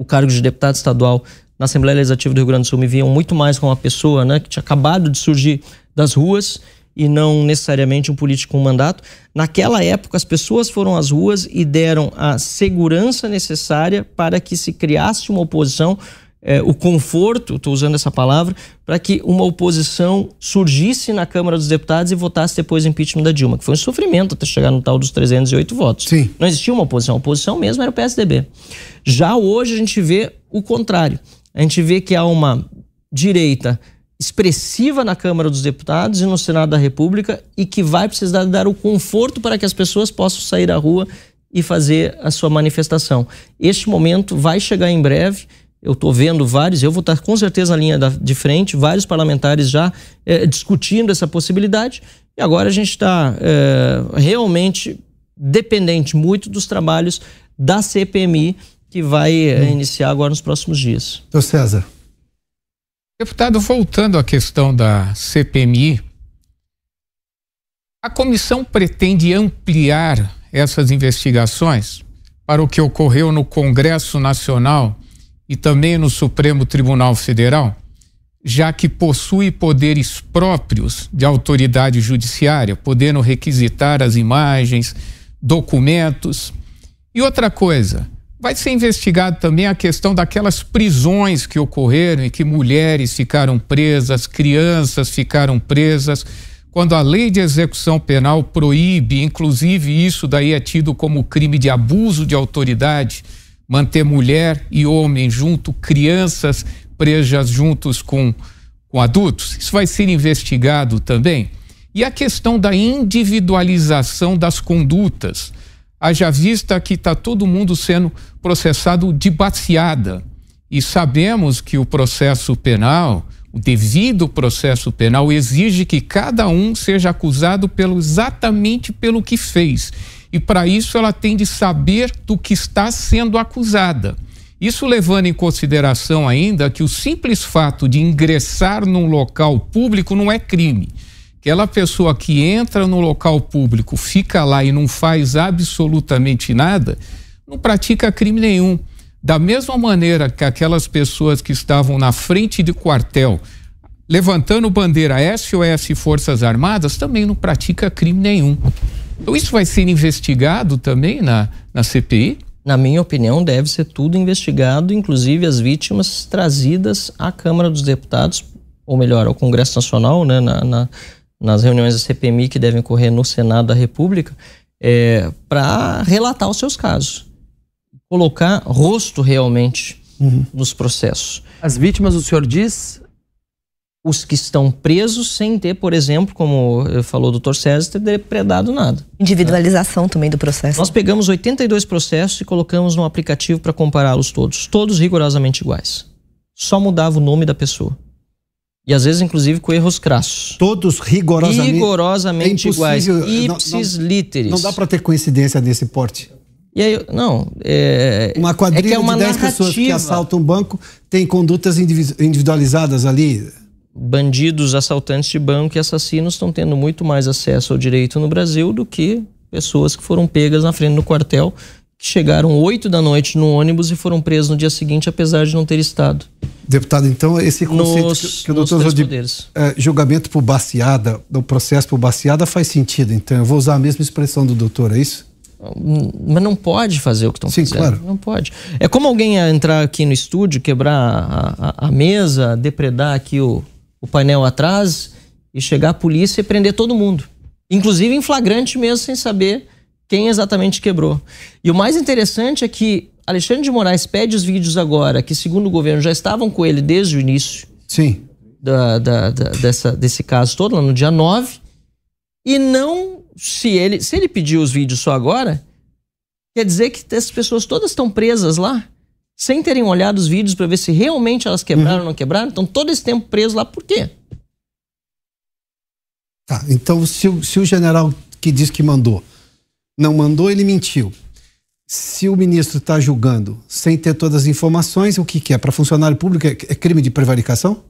o cargo de deputado estadual na Assembleia Legislativa do Rio Grande do Sul, me viam muito mais como uma pessoa né, que tinha acabado de surgir das ruas e não necessariamente um político com mandato. Naquela época, as pessoas foram às ruas e deram a segurança necessária para que se criasse uma oposição, é, o conforto, estou usando essa palavra, para que uma oposição surgisse na Câmara dos Deputados e votasse depois o impeachment da Dilma, que foi um sofrimento até chegar no tal dos 308 votos. Sim. Não existia uma oposição, a oposição mesmo era o PSDB. Já hoje a gente vê o contrário. A gente vê que há uma direita expressiva na Câmara dos Deputados e no Senado da República e que vai precisar dar o conforto para que as pessoas possam sair à rua e fazer a sua manifestação. Este momento vai chegar em breve. Eu estou vendo vários, eu vou estar com certeza na linha de frente, vários parlamentares já é, discutindo essa possibilidade. E agora a gente está é, realmente dependente muito dos trabalhos da CPMI, que vai é, iniciar agora nos próximos dias. Então, César. Deputado, voltando à questão da CPMI, a comissão pretende ampliar essas investigações para o que ocorreu no Congresso Nacional e também no Supremo Tribunal Federal, já que possui poderes próprios de autoridade judiciária, podendo requisitar as imagens, documentos. E outra coisa, Vai ser investigado também a questão daquelas prisões que ocorreram e que mulheres ficaram presas, crianças ficaram presas, quando a lei de execução penal proíbe, inclusive isso daí é tido como crime de abuso de autoridade, manter mulher e homem junto, crianças presas juntos com, com adultos. Isso vai ser investigado também. E a questão da individualização das condutas haja vista que está todo mundo sendo processado de baseada. E sabemos que o processo penal, o devido processo penal, exige que cada um seja acusado pelo, exatamente pelo que fez. E para isso ela tem de saber do que está sendo acusada. Isso levando em consideração ainda que o simples fato de ingressar num local público não é crime aquela pessoa que entra no local público, fica lá e não faz absolutamente nada, não pratica crime nenhum. Da mesma maneira que aquelas pessoas que estavam na frente de quartel, levantando bandeira SOS Forças Armadas, também não pratica crime nenhum. Então isso vai ser investigado também na, na CPI? Na minha opinião, deve ser tudo investigado, inclusive as vítimas trazidas à Câmara dos Deputados, ou melhor, ao Congresso Nacional, né, na, na nas reuniões da CPMI que devem ocorrer no Senado da República, é, para relatar os seus casos. Colocar rosto realmente uhum. nos processos. As vítimas, o senhor diz? Os que estão presos sem ter, por exemplo, como falou o doutor César, ter depredado nada. Individualização né? também do processo. Nós pegamos 82 processos e colocamos num aplicativo para compará-los todos. Todos rigorosamente iguais. Só mudava o nome da pessoa. E às vezes, inclusive, com erros crassos. Todos rigorosamente, rigorosamente é iguais. Ipsis não, não, literis. Não dá para ter coincidência nesse porte. E aí, não. É, uma quadrilha é, é uma de 10 pessoas que assaltam um banco tem condutas individualizadas ali. Bandidos, assaltantes de banco e assassinos estão tendo muito mais acesso ao direito no Brasil do que pessoas que foram pegas na frente do quartel chegaram 8 da noite no ônibus e foram presos no dia seguinte, apesar de não ter estado. Deputado, então esse conceito Nos- que, que o doutor usou de eh, julgamento por baseada, do processo por baseada faz sentido. Então eu vou usar a mesma expressão do doutor, é isso? Mas não pode fazer o que estão Sim, fazendo. claro. Não pode. É como alguém entrar aqui no estúdio, quebrar a, a- a mesa, depredar aqui o, o painel atrás e chegar a polícia e prender todo mundo. Inclusive em flagrante mesmo, sem saber quem exatamente quebrou. E o mais interessante é que Alexandre de Moraes pede os vídeos agora, que segundo o governo já estavam com ele desde o início Sim. da, da- da- dessa, desse caso todo, lá no dia 9. E não, se ele, se ele pediu os vídeos só agora, quer dizer que essas pessoas todas estão presas lá, sem terem olhado os vídeos para ver se realmente elas quebraram ou não quebraram. Estão todo esse tempo presos lá, por quê? Tá, então se, se o general que diz que mandou não mandou, ele mentiu. Se o ministro está julgando sem ter todas as informações, o que, que é? Para funcionário público é, é crime de prevaricação?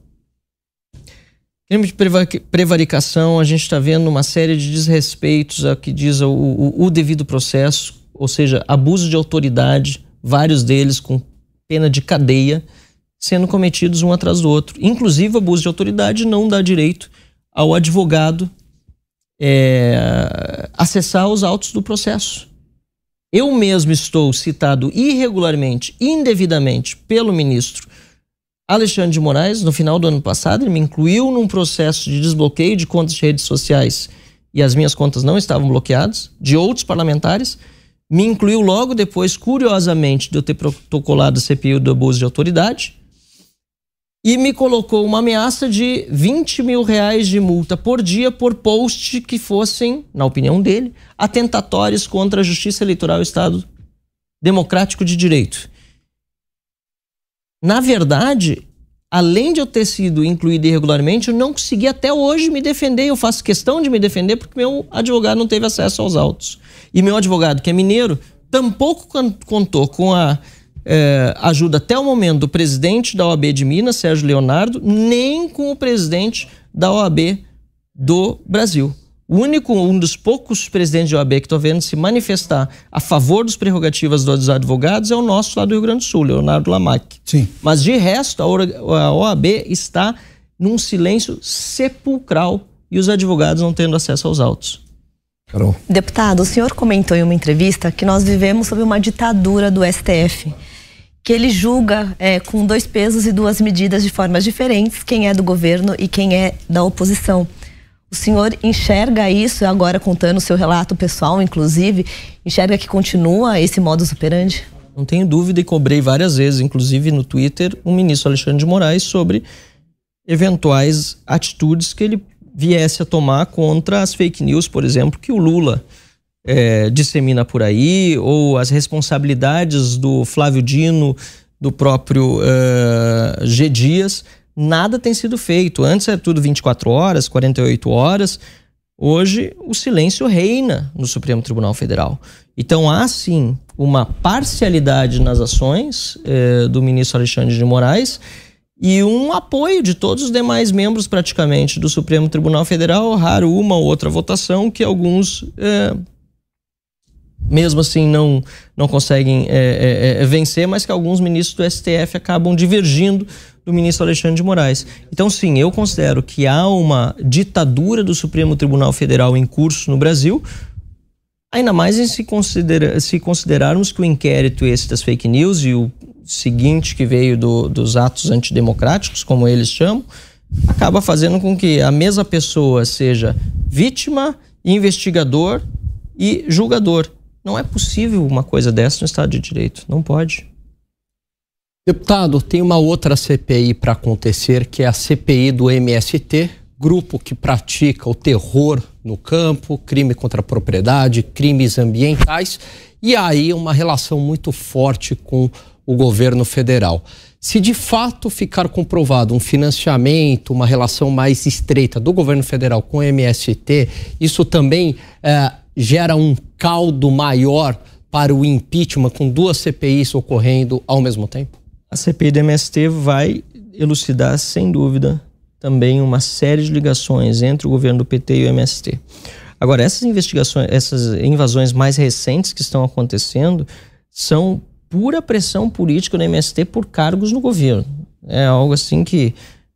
Crime de preva- prevaricação, a gente está vendo uma série de desrespeitos a que diz o, o- o devido processo, ou seja, abuso de autoridade, vários deles com pena de cadeia, sendo cometidos um atrás do outro. Inclusive, abuso de autoridade não dá direito ao advogado é, acessar os autos do processo. Eu mesmo estou citado irregularmente, indevidamente, pelo ministro Alexandre de Moraes, no final do ano passado, ele me incluiu num processo de desbloqueio de contas de redes sociais e as minhas contas não estavam bloqueadas, de outros parlamentares. Me incluiu logo depois, curiosamente, de eu ter protocolado a CPI do abuso de autoridade. E me colocou uma ameaça de 20 mil reais de multa por dia por post que fossem, na opinião dele, atentatórios contra a justiça eleitoral e o Estado democrático de direito. Na verdade, além de eu ter sido incluído irregularmente, eu não consegui até hoje me defender. Eu faço questão de me defender porque meu advogado não teve acesso aos autos. E meu advogado, que é mineiro, tampouco con- contou com a eh, ajuda até o momento do presidente da OAB de Minas, Sérgio Leonardo, nem com o presidente da OAB do Brasil. O único, um dos poucos presidentes de OAB que estou vendo se manifestar a favor dos prerrogativas dos advogados é o nosso lá do Rio Grande do Sul, Leonardo Lamac. Sim. Mas de resto, a OAB está num silêncio sepulcral e os advogados não tendo acesso aos autos. Carol. Deputado, o senhor comentou em uma entrevista que nós vivemos sob uma ditadura do STF, que ele julga é, com dois pesos e duas medidas de formas diferentes quem é do governo e quem é da oposição. O senhor enxerga isso, agora contando o seu relato pessoal, inclusive, enxerga que continua esse modus operandi? Não tenho dúvida e cobrei várias vezes, inclusive no Twitter, o ministro Alexandre de Moraes sobre eventuais atitudes que ele viesse a tomar contra as fake news, por exemplo, que o Lula eh, dissemina por aí, ou as responsabilidades do Flávio Dino, do próprio eh, G. Dias. Nada tem sido feito. Antes era tudo 24 horas, 48 horas. Hoje o silêncio reina no Supremo Tribunal Federal. Então há sim uma parcialidade nas ações eh, do ministro Alexandre de Moraes e um apoio de todos os demais membros praticamente do Supremo Tribunal Federal, raro uma ou outra votação que alguns mesmo assim não, não conseguem é, é, é, vencer, mas que alguns ministros do STF acabam divergindo do ministro Alexandre de Moraes. Então, sim, eu considero que há uma ditadura do Supremo Tribunal Federal em curso no Brasil, ainda mais se, considera se considerarmos que o inquérito esse das fake news e o seguinte que veio do, dos atos antidemocráticos, como eles chamam, acaba fazendo com que a mesma pessoa seja vítima, investigador e julgador. Não é possível uma coisa dessa no Estado de Direito. Não pode. Deputado, tem uma outra CPI para acontecer, que é a CPI do MST, grupo que pratica o terror no campo, crime contra a propriedade, crimes ambientais, e aí uma relação muito forte com o governo federal. Se de fato ficar comprovado um financiamento, uma relação mais estreita do governo federal com o MST, isso também eh, gera um caldo maior para o impeachment com duas CPIs ocorrendo ao mesmo tempo? A CPI do MST vai elucidar, sem dúvida, também uma série de ligações entre o governo do PT e o MST. Agora, essas investigações, essas invasões mais recentes que estão acontecendo, são pura pressão política no MST por cargos no governo. É algo assim que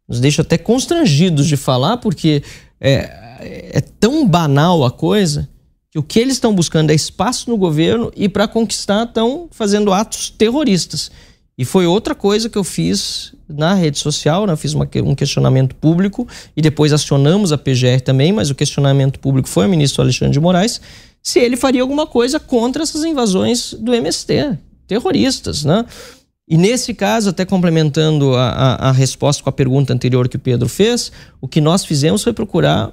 nos deixa até constrangidos de falar, porque é, é tão banal a coisa que o que eles estão buscando é espaço no governo e para conquistar estão fazendo atos terroristas. E foi outra coisa que eu fiz na rede social, né? Fiz uma, um questionamento público e depois acionamos a PGR também, mas o questionamento público foi o ministro Alexandre de Moraes, se ele faria alguma coisa contra essas invasões do MST, terroristas, né? E nesse caso, até complementando a, a, a resposta com a pergunta anterior que o Pedro fez, o que nós fizemos foi procurar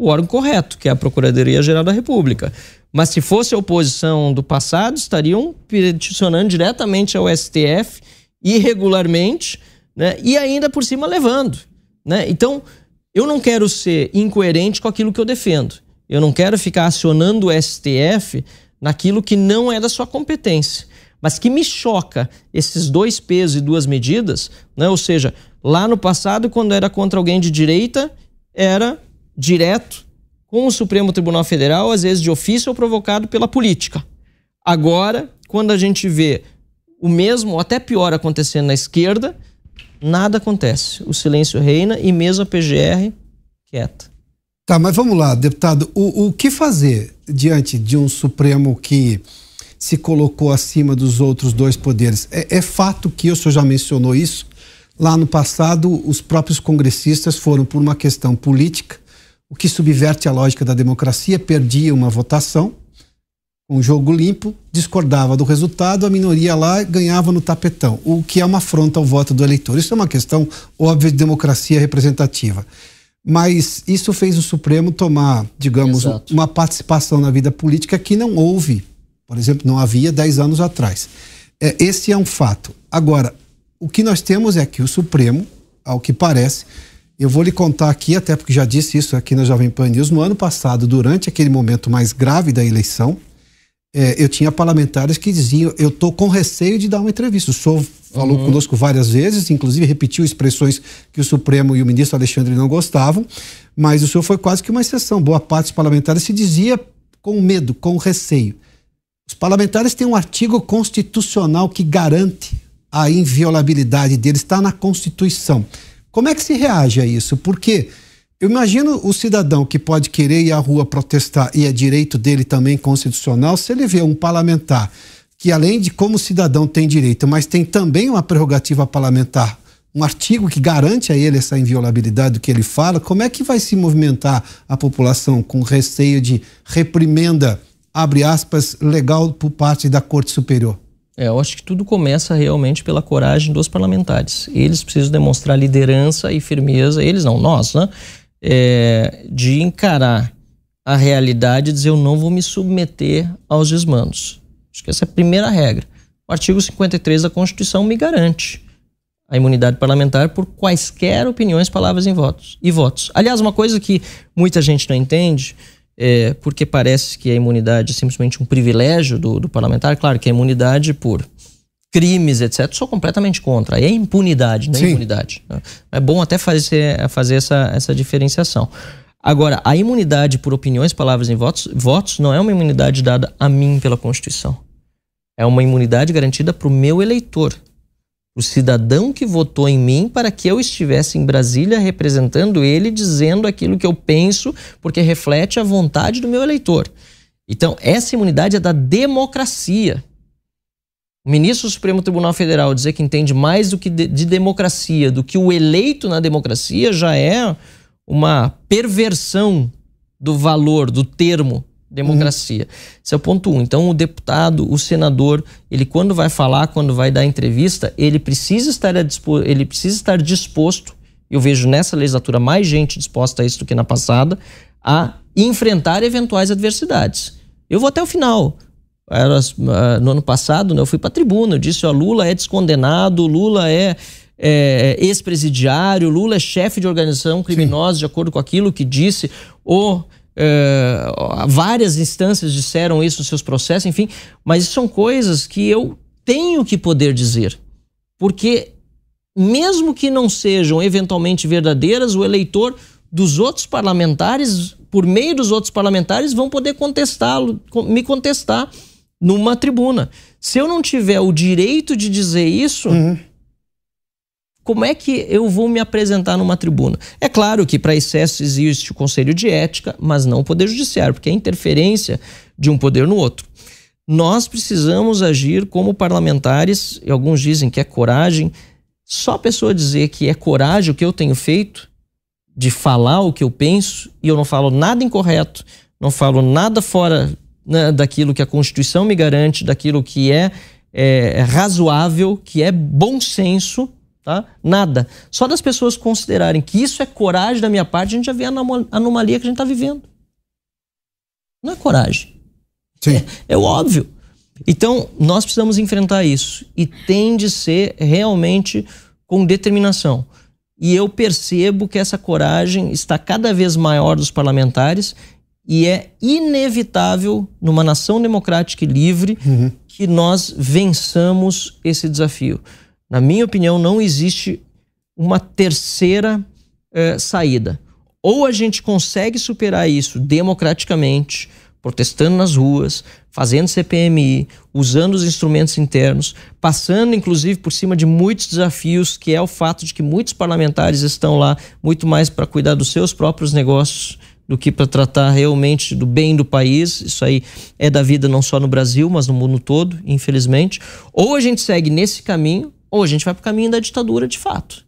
o órgão correto, que é a Procuradoria-Geral da República. Mas se fosse a oposição do passado, estariam peticionando diretamente ao STF, irregularmente, né? e ainda por cima levando. Né? Então, eu não quero ser incoerente com aquilo que eu defendo. Eu não quero ficar acionando o STF naquilo que não é da sua competência. Mas que me choca esses dois pesos e duas medidas, né? ou seja, lá no passado, quando era contra alguém de direita, era direto com o Supremo Tribunal Federal, às vezes de ofício ou provocado pela política. Agora, quando a gente vê o mesmo, ou até pior, acontecendo na esquerda, nada acontece. O silêncio reina e mesmo a PGR quieta. Tá, mas vamos lá, deputado. O, o que fazer diante de um Supremo que se colocou acima dos outros dois poderes. É, é fato que o senhor já mencionou isso. Lá no passado, os próprios congressistas foram por uma questão política, o que subverte a lógica da democracia, perdia uma votação, um jogo limpo, discordava do resultado, a minoria lá ganhava no tapetão, o que é uma afronta ao voto do eleitor. Isso é uma questão óbvia de democracia representativa. Mas isso fez o Supremo tomar, digamos, Exato. uma participação na vida política que não houve por exemplo, não havia 10 anos atrás. É, esse é um fato. Agora, o que nós temos é que o Supremo, ao que parece, eu vou lhe contar aqui, até porque já disse isso aqui na Jovem Pan News, no ano passado, durante aquele momento mais grave da eleição, é, eu tinha parlamentares que diziam: eu estou com receio de dar uma entrevista. O senhor falou uhum. conosco várias vezes, inclusive repetiu expressões que o Supremo e o ministro Alexandre não gostavam, mas o senhor foi quase que uma exceção. Boa parte dos parlamentares se dizia com medo, com receio. Os parlamentares têm um artigo constitucional que garante a inviolabilidade deles, está na Constituição. Como é que se reage a isso? Porque eu imagino o cidadão que pode querer ir à rua protestar, e é direito dele também constitucional, se ele vê um parlamentar que, além de como cidadão tem direito, mas tem também uma prerrogativa parlamentar, um artigo que garante a ele essa inviolabilidade do que ele fala, como é que vai se movimentar a população com receio de reprimenda? abre aspas, legal por parte da Corte Superior? É, eu acho que tudo começa realmente pela coragem dos parlamentares. Eles precisam demonstrar liderança e firmeza, eles não, nós, né? É, de encarar a realidade e dizer eu não vou me submeter aos desmandos. Acho que essa é a primeira regra. O artigo 53 da Constituição me garante a imunidade parlamentar por quaisquer opiniões, palavras e votos. E votos. Aliás, uma coisa que muita gente não entende é, porque parece que a imunidade é simplesmente um privilégio do, do parlamentar. Claro que a imunidade por crimes, etc., sou completamente contra. Aí é impunidade, não é Sim. imunidade. É bom até fazer, fazer essa, essa diferenciação. Agora, a imunidade por opiniões, palavras e votos, votos não é uma imunidade dada a mim pela Constituição. É uma imunidade garantida para o meu eleitor o cidadão que votou em mim para que eu estivesse em Brasília representando ele, dizendo aquilo que eu penso, porque reflete a vontade do meu eleitor. Então, essa imunidade é da democracia. O ministro do Supremo Tribunal Federal dizer que entende mais do que de, de democracia do que o eleito na democracia já é uma perversão do valor, do termo democracia. Uhum. Esse é o ponto um. Então, o deputado, o senador, ele quando vai falar, quando vai dar entrevista, ele precisa estar, ele precisa estar disposto, eu vejo nessa legislatura mais gente disposta a isso do que na passada, a enfrentar eventuais adversidades. Eu vou até o final. Era, uh, no ano passado, né, eu fui para a tribuna, eu disse, ó, Lula é descondenado, Lula é, é ex-presidiário, Lula é chefe de organização criminosa, Sim. de acordo com aquilo que disse o é, várias instâncias disseram isso nos seus processos, enfim, mas são coisas que eu tenho que poder dizer. Porque, mesmo que não sejam eventualmente verdadeiras, o eleitor dos outros parlamentares, por meio dos outros parlamentares, vão poder contestá-lo, me contestar numa tribuna. Se eu não tiver o direito de dizer isso, como é que eu vou me apresentar numa tribuna? É claro que para excesso existe o Conselho de Ética, mas não o Poder Judiciário, porque é interferência de um poder no outro. Nós precisamos agir como parlamentares, e alguns dizem que é coragem. Só a pessoa dizer que é coragem o que eu tenho feito, de falar o que eu penso, e eu não falo nada incorreto, não falo nada fora né, daquilo que a Constituição me garante, daquilo que é, é razoável, que é bom senso, tá? Nada. Só das pessoas considerarem que isso é coragem da minha parte, a gente já vê a anomalia que a gente está vivendo. Não é coragem. Sim. É, é óbvio. Então, nós precisamos enfrentar isso. E tem de ser realmente com determinação. E eu percebo que essa coragem está cada vez maior dos parlamentares e é inevitável, numa nação democrática e livre, que nós vençamos esse desafio. Na minha opinião, não existe uma terceira eh, saída. Ou a gente consegue superar isso democraticamente, protestando nas ruas, fazendo CPMI, usando os instrumentos internos, passando inclusive por cima de muitos desafios, que é o fato de que muitos parlamentares estão lá muito mais para cuidar dos seus próprios negócios do que para tratar realmente do bem do país. Isso aí é da vida não só no Brasil, mas no mundo todo, infelizmente. Ou a gente segue nesse caminho, ou a gente vai para o caminho da ditadura de fato.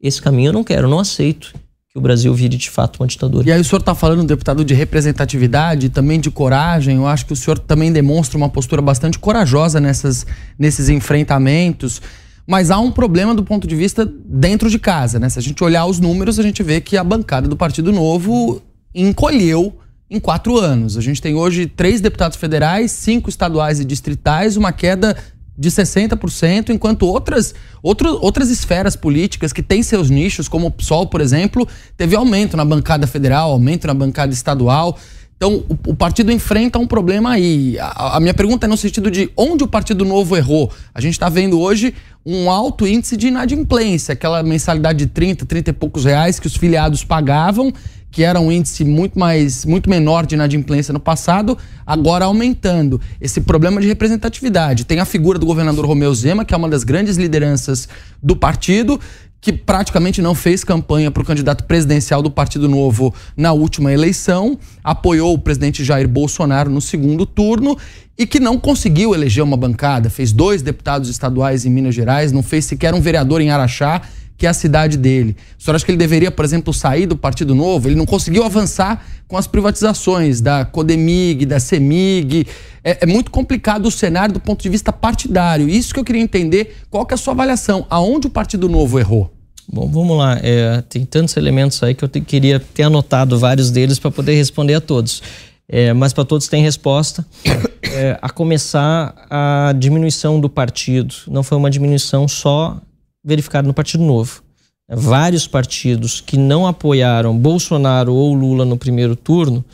Esse caminho eu não quero, não aceito que o Brasil vire de fato uma ditadura. E aí o senhor está falando, deputado, de representatividade, também de coragem. Eu acho que o senhor também demonstra uma postura bastante corajosa nessas, nesses enfrentamentos. Mas há um problema do ponto de vista dentro de casa, né? Se a gente olhar os números, a gente vê que a bancada do Partido Novo encolheu em quatro anos. A gente tem hoje três deputados federais, cinco estaduais e distritais, uma queda de 60%, enquanto outras, outro, outras esferas políticas que têm seus nichos, como o PSOL, por exemplo, teve aumento na bancada federal, aumento na bancada estadual. Então, o, o partido enfrenta um problema aí. A, a minha pergunta é no sentido de onde o Partido Novo errou. A gente está vendo hoje um alto índice de inadimplência, aquela mensalidade de 30, 30 e poucos reais que os filiados pagavam, que era um índice muito mais muito menor de inadimplência no passado, agora aumentando. Esse problema de representatividade. Tem a figura do governador Romeu Zema, que é uma das grandes lideranças do partido, que praticamente não fez campanha para o candidato presidencial do Partido Novo na última eleição, apoiou o presidente Jair Bolsonaro no segundo turno e que não conseguiu eleger uma bancada, fez dois deputados estaduais em Minas Gerais, não fez sequer um vereador em Araxá, que é a cidade dele. O senhor acha que ele deveria, por exemplo, sair do Partido Novo? Ele não conseguiu avançar com as privatizações da Codemig, da Semig. É, é muito complicado o cenário do ponto de vista partidário. Isso que eu queria entender, qual que é a sua avaliação? Aonde o Partido Novo errou? Bom, vamos lá. É, tem tantos elementos aí que eu te- queria ter anotado vários deles para poder responder a todos. É, mas para todos tem resposta. É, a começar a diminuição do partido. Não foi uma diminuição só verificada no Partido Novo. É, Vários partidos que não apoiaram Bolsonaro ou Lula no primeiro turno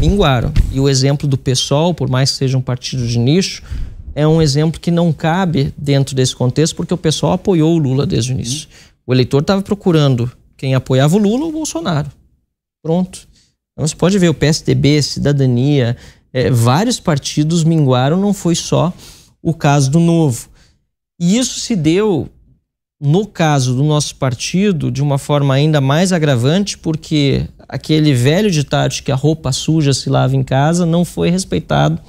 minguaram. E o exemplo do PSOL, por mais que seja um partido de nicho, é um exemplo que não cabe dentro desse contexto, porque o PSOL apoiou o Lula desde o início. O eleitor estava procurando quem apoiava o Lula ou o Bolsonaro. Pronto. Então você pode ver o PSDB, Cidadania, eh, vários partidos minguaram, não foi só o caso do Novo. E isso se deu, no caso do nosso partido, de uma forma ainda mais agravante, porque aquele velho ditado de que a roupa suja se lava em casa não foi respeitado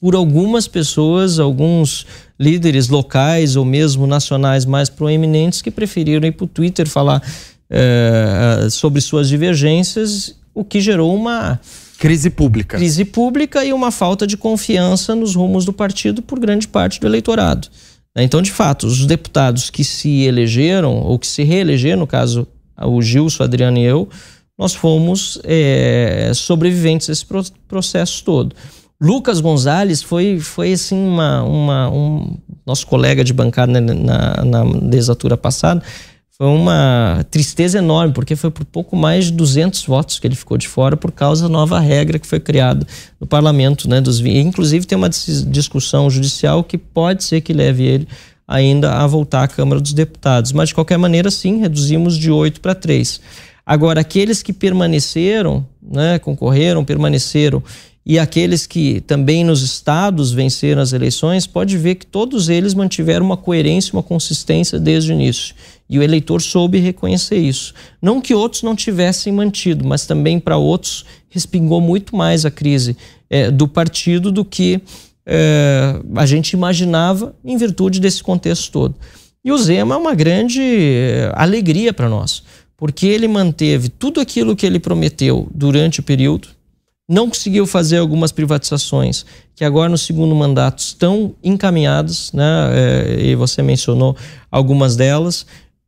por algumas pessoas, alguns líderes locais ou mesmo nacionais mais proeminentes que preferiram ir para o Twitter falar eh, sobre suas divergências, o que gerou uma Crise pública. crise pública e uma falta de confiança nos rumos do partido por grande parte do eleitorado. Né? Então, de fato, os deputados que se elegeram ou que se reelegeram, no caso o Gilson, a Adriano e eu, nós fomos eh, sobreviventes desse pro- processo todo. Lucas Gonzalez foi, foi assim, uma, uma, um nosso colega de bancada né, na, na legislatura passada, foi uma tristeza enorme, porque foi por pouco mais de 200 votos que ele ficou de fora por causa da nova regra que foi criada no parlamento, né, dos Inclusive tem uma dis- discussão judicial que pode ser que leve ele ainda a voltar à Câmara dos Deputados, mas de qualquer maneira sim, reduzimos de 8 para 3. Agora aqueles que permaneceram, né, concorreram, permaneceram e aqueles que também nos estados venceram as eleições, pode ver que todos eles mantiveram uma coerência, uma consistência desde o início. E o eleitor soube reconhecer isso. Não que outros não tivessem mantido, mas também para outros respingou muito mais a crise é, do partido do que é, a gente imaginava em virtude desse contexto todo. E o Zema é uma grande é, alegria para nós, porque ele manteve tudo aquilo que ele prometeu durante o período, não conseguiu fazer algumas privatizações que agora no segundo mandato estão encaminhadas, né? É, e você mencionou algumas delas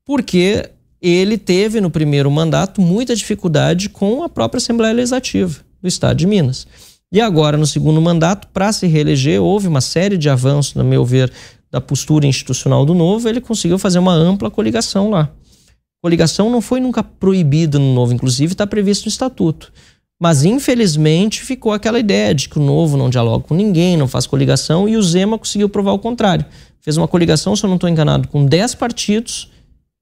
porque ele teve no primeiro mandato muita dificuldade com a própria Assembleia Legislativa do Estado de Minas. E agora, no segundo mandato, para se reeleger, houve uma série de avanços, no meu ver, da postura institucional do Novo, ele conseguiu fazer uma ampla coligação lá. Coligação não foi nunca proibida no Novo, inclusive está previsto no Estatuto. Mas, infelizmente, ficou aquela ideia de que o Novo não dialoga com ninguém, não faz coligação, e o Zema conseguiu provar o contrário. Fez uma coligação, se eu não estou enganado, com 10 partidos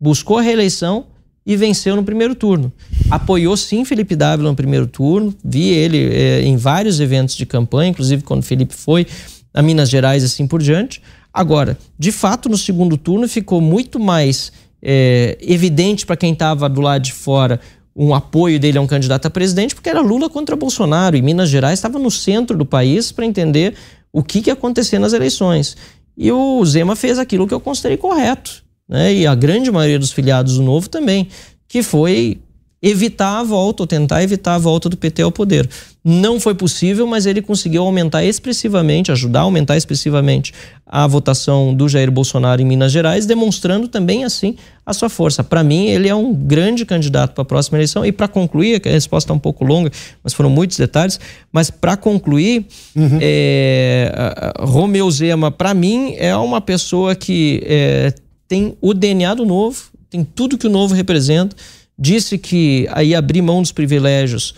buscou a reeleição e venceu no primeiro turno. Apoiou sim Felipe Dávila no primeiro turno, vi ele é, em vários eventos de campanha, inclusive quando Felipe foi a Minas Gerais e assim por diante. Agora, de fato, no segundo turno ficou muito mais é, evidente para quem estava do lado de fora um apoio dele a um candidato a presidente, porque era Lula contra Bolsonaro e Minas Gerais estava no centro do país para entender o que, que ia acontecer nas eleições. E o Zema fez aquilo que eu considerei correto né, e a grande maioria dos filiados do Novo também, que foi evitar a volta, ou tentar evitar a volta do PT ao poder. Não foi possível, mas ele conseguiu aumentar expressivamente, ajudar a aumentar expressivamente a votação do Jair Bolsonaro em Minas Gerais, demonstrando também assim a sua força. Para mim, ele é um grande candidato para a próxima eleição. E para concluir, a resposta está um pouco longa, mas foram muitos detalhes. Mas para concluir, uhum. é, Romeu Zema, para mim, é uma pessoa que é, tem o DNA do novo, tem tudo que o novo representa. Disse que aí abrir mão dos privilégios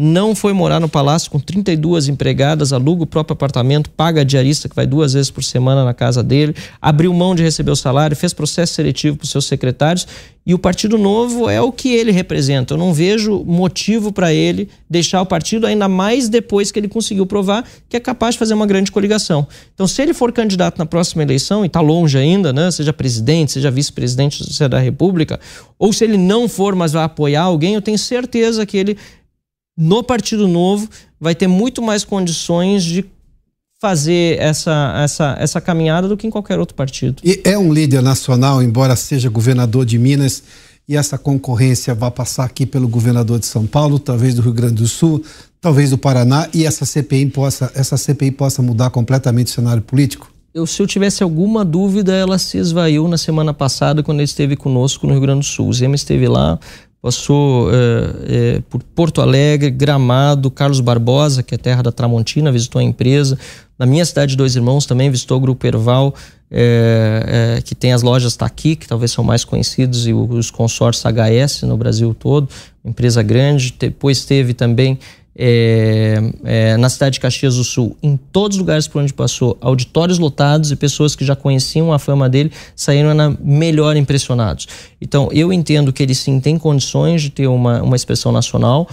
não foi morar no palácio com 32 empregadas, aluga o próprio apartamento, paga a diarista que vai duas vezes por semana na casa dele, abriu mão de receber o salário, fez processo seletivo para os seus secretários e o Partido Novo é o que ele representa. Eu não vejo motivo para ele deixar o partido, ainda mais depois que ele conseguiu provar que é capaz de fazer uma grande coligação. Então, se ele for candidato na próxima eleição, e está longe ainda, né, seja presidente, seja vice-presidente da República, ou se ele não for, mas vai apoiar alguém, eu tenho certeza que ele no Partido Novo vai ter muito mais condições de fazer essa, essa, essa caminhada do que em qualquer outro partido. E é um líder nacional, embora seja governador de Minas, e essa concorrência vai passar aqui pelo governador de São Paulo, talvez do Rio Grande do Sul, talvez do Paraná, e essa CPI possa, essa CPI possa mudar completamente o cenário político? Eu, se eu tivesse alguma dúvida, ela se esvaiu na semana passada, quando ele esteve conosco no Rio Grande do Sul. O Zema esteve lá, passou é, é, por Porto Alegre, Gramado, Carlos Barbosa, que é terra da Tramontina, visitou a empresa. Na minha cidade, Dois Irmãos também visitou o Grupo Erval, é, que tem as lojas Taqui, que talvez são mais conhecidos, e os consórcios HS no Brasil todo, empresa grande. Depois teve também é, é, na cidade de Caxias do Sul, em todos os lugares por onde passou, auditórios lotados e pessoas que já conheciam a fama dele saíram na melhor impressionados. Então, eu entendo que ele sim tem condições de ter uma, uma expressão nacional,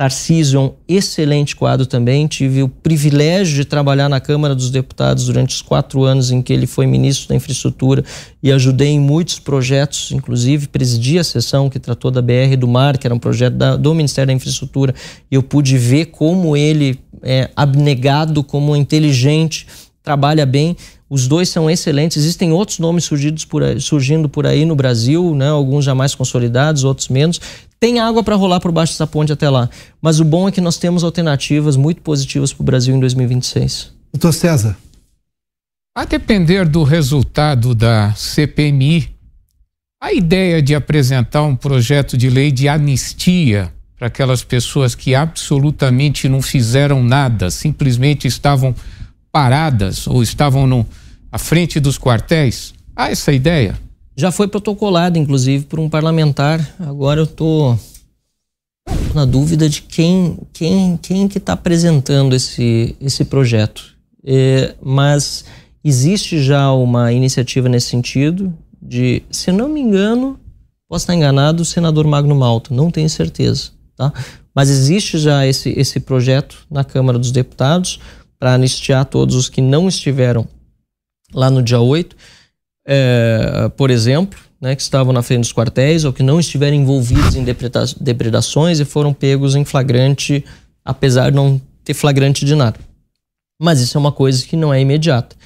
Tarcísio é um excelente quadro também. Tive o privilégio de trabalhar na Câmara dos Deputados durante os quatro anos em que ele foi ministro da Infraestrutura e ajudei em muitos projetos, inclusive presidi a sessão que tratou da BR do Mar, que era um projeto da, do Ministério da Infraestrutura, e eu pude ver como ele é abnegado, como inteligente, trabalha bem. Os dois são excelentes. Existem outros nomes surgidos por aí, surgindo por aí no Brasil, né? alguns já mais consolidados, outros menos. Tem água para rolar por baixo dessa ponte até lá. Mas o bom é que nós temos alternativas muito positivas para o Brasil em 2026. Doutor César. A depender do resultado da CPMI, a ideia de apresentar um projeto de lei de anistia para aquelas pessoas que absolutamente não fizeram nada, simplesmente estavam paradas ou estavam no, à frente dos quartéis? Há essa ideia? Já foi protocolado, inclusive, por um parlamentar. Agora eu estou na dúvida de quem quem quem que está apresentando esse esse projeto. É, mas existe já uma iniciativa nesse sentido de, se não me engano, posso estar enganado, o senador Magno Malta, não tenho certeza, tá? Mas existe já esse, esse projeto na Câmara dos Deputados para anistiar todos os que não estiveram lá no dia 8, é, por exemplo, né, que estavam na frente dos quartéis ou que não estiveram envolvidos em depredações e foram pegos em flagrante, apesar de não ter flagrante de nada. Mas isso é uma coisa que não é imediata.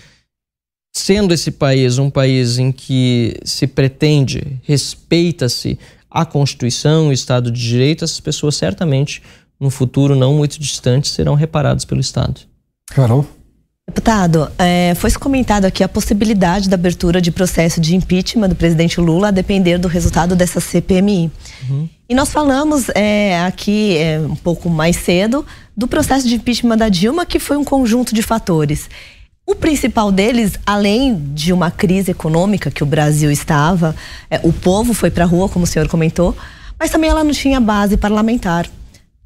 Sendo esse país um país em que se pretende, respeita-se a Constituição, o Estado de Direito, essas pessoas certamente, no futuro não muito distante, serão reparadas pelo Estado. Carol? Deputado, é, foi comentado aqui a possibilidade da abertura de processo de impeachment do presidente Lula a depender do resultado dessa CPMI. Uhum. E nós falamos é, aqui é, um pouco mais cedo do processo de impeachment da Dilma, que foi um conjunto de fatores. O principal deles, além de uma crise econômica que o Brasil estava, é, o povo foi para a rua, como o senhor comentou, mas também ela não tinha base parlamentar.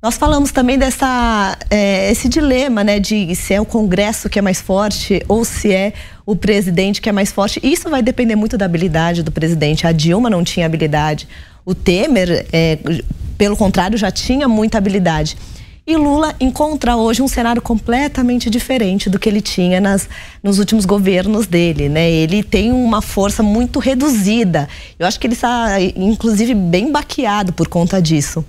Nós falamos também dessa é, esse dilema, né, de se é o Congresso que é mais forte ou se é o presidente que é mais forte. Isso vai depender muito da habilidade do presidente. A Dilma não tinha habilidade. O Temer, é, pelo contrário, já tinha muita habilidade. E Lula encontra hoje um cenário completamente diferente do que ele tinha nas, nos últimos governos dele, né? Ele tem uma força muito reduzida. Eu acho que ele está, inclusive, bem baqueado por conta disso.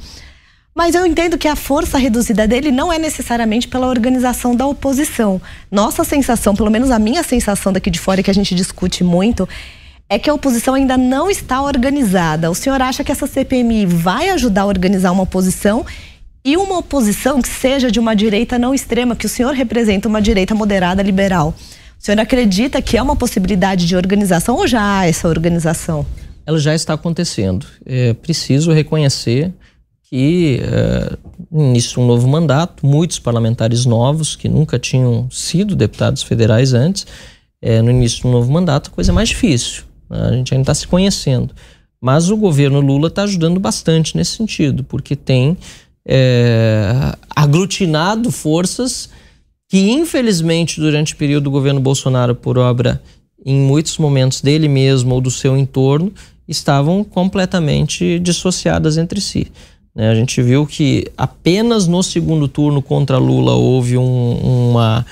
Mas eu entendo que a força reduzida dele não é necessariamente pela organização da oposição. Nossa sensação, pelo menos a minha sensação daqui de fora, que a gente discute muito, é que a oposição ainda não está organizada. O senhor acha que essa CPMI vai ajudar a organizar uma oposição e uma oposição que seja de uma direita não extrema, que o senhor representa uma direita moderada liberal? O senhor acredita que é uma possibilidade de organização ou já há essa organização? Ela já está acontecendo. É preciso reconhecer que uh, início um novo mandato, muitos parlamentares novos que nunca tinham sido deputados federais antes, uh, no início de um novo mandato, a coisa é mais difícil. Né? A gente ainda está se conhecendo. Mas o governo Lula está ajudando bastante nesse sentido, porque tem é, aglutinado forças que, infelizmente, durante o período do governo Bolsonaro, por obra em muitos momentos dele mesmo ou do seu entorno, estavam completamente dissociadas entre si. Né? A gente viu que apenas no segundo turno contra Lula houve um, uma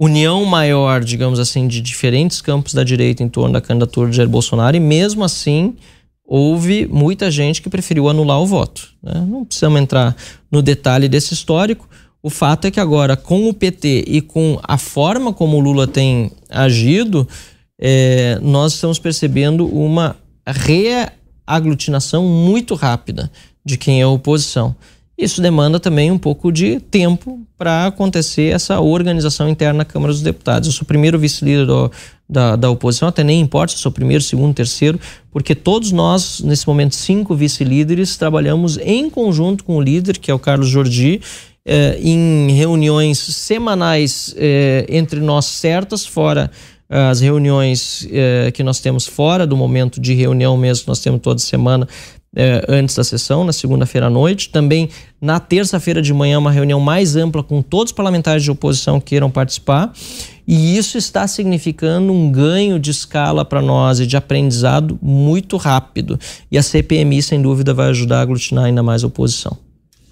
união maior, digamos assim, de diferentes campos da direita em torno da candidatura de Jair Bolsonaro e mesmo assim houve muita gente que preferiu anular o voto. Né? Não precisamos entrar no detalhe desse histórico. O fato é que agora, com o PT e com a forma como o Lula tem agido, é, nós estamos percebendo uma reaglutinação muito rápida de quem é oposição. Isso demanda também um pouco de tempo para acontecer essa organização interna na Câmara dos Deputados. Eu sou o primeiro vice-líder da, da oposição, até nem importa se sou primeiro, segundo, terceiro, porque todos nós, nesse momento, cinco vice-líderes, trabalhamos em conjunto com o líder, que é o Carlos Jordi, eh, em reuniões semanais eh, entre nós certas, fora as reuniões eh, que nós temos fora do momento de reunião mesmo, nós temos toda semana é, antes da sessão, na segunda-feira à noite. Também na terça-feira de manhã, uma reunião mais ampla com todos os parlamentares de oposição que queiram participar. E isso está significando um ganho de escala para nós e de aprendizado muito rápido. E a CPMI, sem dúvida, vai ajudar a aglutinar ainda mais a oposição.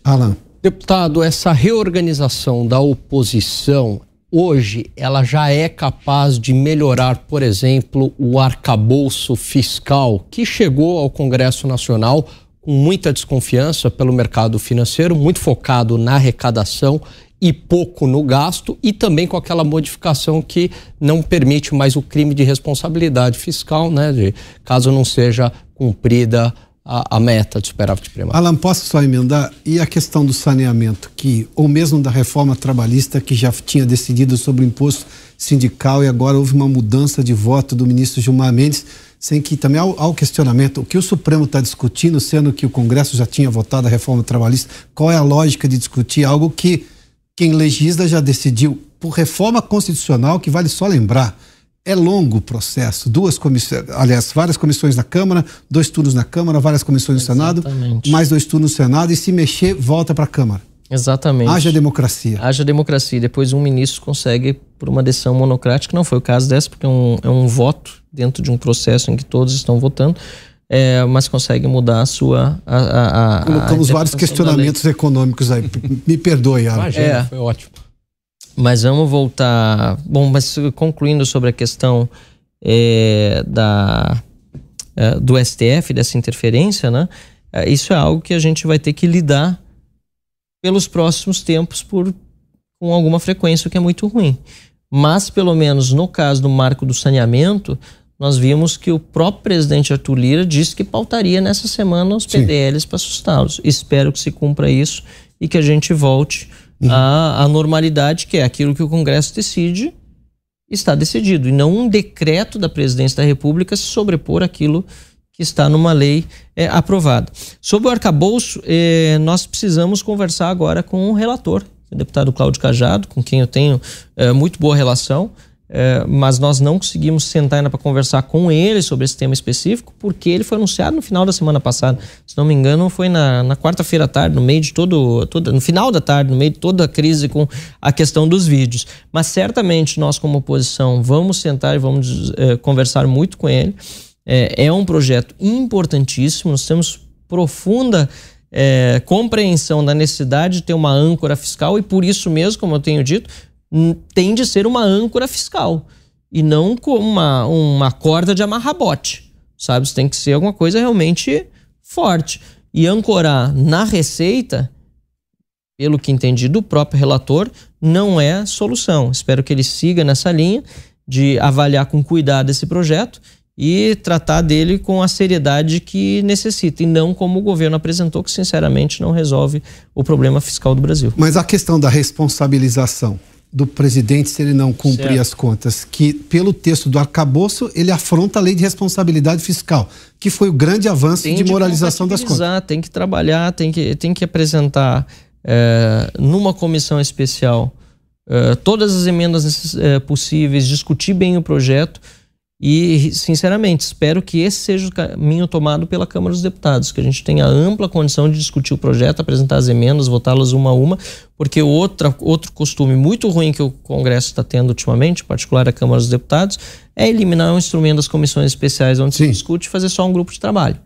Alan. Deputado, essa reorganização da oposição hoje ela já é capaz de melhorar, por exemplo, o arcabouço fiscal que chegou ao Congresso Nacional com muita desconfiança pelo mercado financeiro, muito focado na arrecadação e pouco no gasto, e também com aquela modificação que não permite mais o crime de responsabilidade fiscal, né, de, caso não seja cumprida a, a, meta de superávit primário. Alan, posso só emendar? E a questão do saneamento, que ou mesmo da reforma trabalhista, que já tinha decidido sobre o imposto sindical e agora houve uma mudança de voto do ministro Gilmar Mendes, sem que também há o questionamento, o que o Supremo está discutindo, sendo que o Congresso já tinha votado a reforma trabalhista, qual é a lógica de discutir algo que quem legisla já decidiu por reforma constitucional, que vale só lembrar, é longo o processo. Duas comissões, aliás, várias comissões na Câmara, dois turnos na Câmara, várias comissões Exatamente. no Senado, mais dois turnos no Senado e se mexer, volta para a Câmara. Exatamente. Haja democracia. Haja democracia. Depois um ministro consegue, por uma decisão monocrática, não foi o caso dessa, porque é um, é um voto dentro de um processo em que todos estão votando, é, mas consegue mudar a sua. A, a, a, Colocamos vários questionamentos econômicos aí. Me perdoe, Alan. Imagina, é, foi ótimo. Mas vamos voltar. Bom, mas concluindo sobre a questão é, da, é, do STF, dessa interferência, né? É, isso é algo que a gente vai ter que lidar pelos próximos tempos por, com alguma frequência, o que é muito ruim. Mas, pelo menos no caso do marco do saneamento, nós vimos que o próprio presidente Arthur Lira disse que pautaria nessa semana os PDLs para assustá-los. Espero que se cumpra isso e que a gente volte. À, à normalidade, que é aquilo que o Congresso decide, está decidido, e não um decreto da presidência da República se sobrepor aquilo que está numa lei é, aprovada. Sobre o arcabouço, é, nós precisamos conversar agora com o relator, o deputado Cláudio Cajado, com quem eu tenho é, muito boa relação. É, mas nós não conseguimos sentar ainda para conversar com ele sobre esse tema específico, porque ele foi anunciado no final da semana passada. Se não me engano, foi na, na quarta-feira à tarde, no meio de todo, todo. No final da tarde, no meio de toda a crise com a questão dos vídeos. Mas certamente nós, como oposição, vamos sentar e vamos é, conversar muito com ele. É, é, um projeto importantíssimo, nós temos profunda. É, compreensão da necessidade de ter uma âncora fiscal e por isso mesmo, como eu tenho dito, tem de ser uma âncora fiscal e não uma, uma corda de amarrar bote, sabe? Isso tem que ser alguma coisa realmente forte. E ancorar na receita, pelo que entendi do próprio relator, não é solução. Espero que ele siga nessa linha de avaliar com cuidado esse projeto e tratar dele com a seriedade que necessita, e não como o governo apresentou, que sinceramente não resolve o problema fiscal do Brasil. Mas a questão da responsabilização do presidente se ele não cumprir certo. as contas, que pelo texto do arcabouço ele afronta a lei de responsabilidade fiscal, que foi o grande avanço tem de, de moralização das contas. Tem que trabalhar, tem que, tem que apresentar é, numa comissão especial é, todas as emendas é, possíveis, discutir bem o projeto e, sinceramente, espero que esse seja o caminho tomado pela Câmara dos Deputados, que a gente tenha ampla condição de discutir o projeto, apresentar as emendas, votá-las uma a uma, porque outra, outro costume muito ruim que o Congresso está tendo ultimamente, em particular a Câmara dos Deputados, é eliminar o instrumento das comissões especiais onde Sim. se discute e fazer só um grupo de trabalho.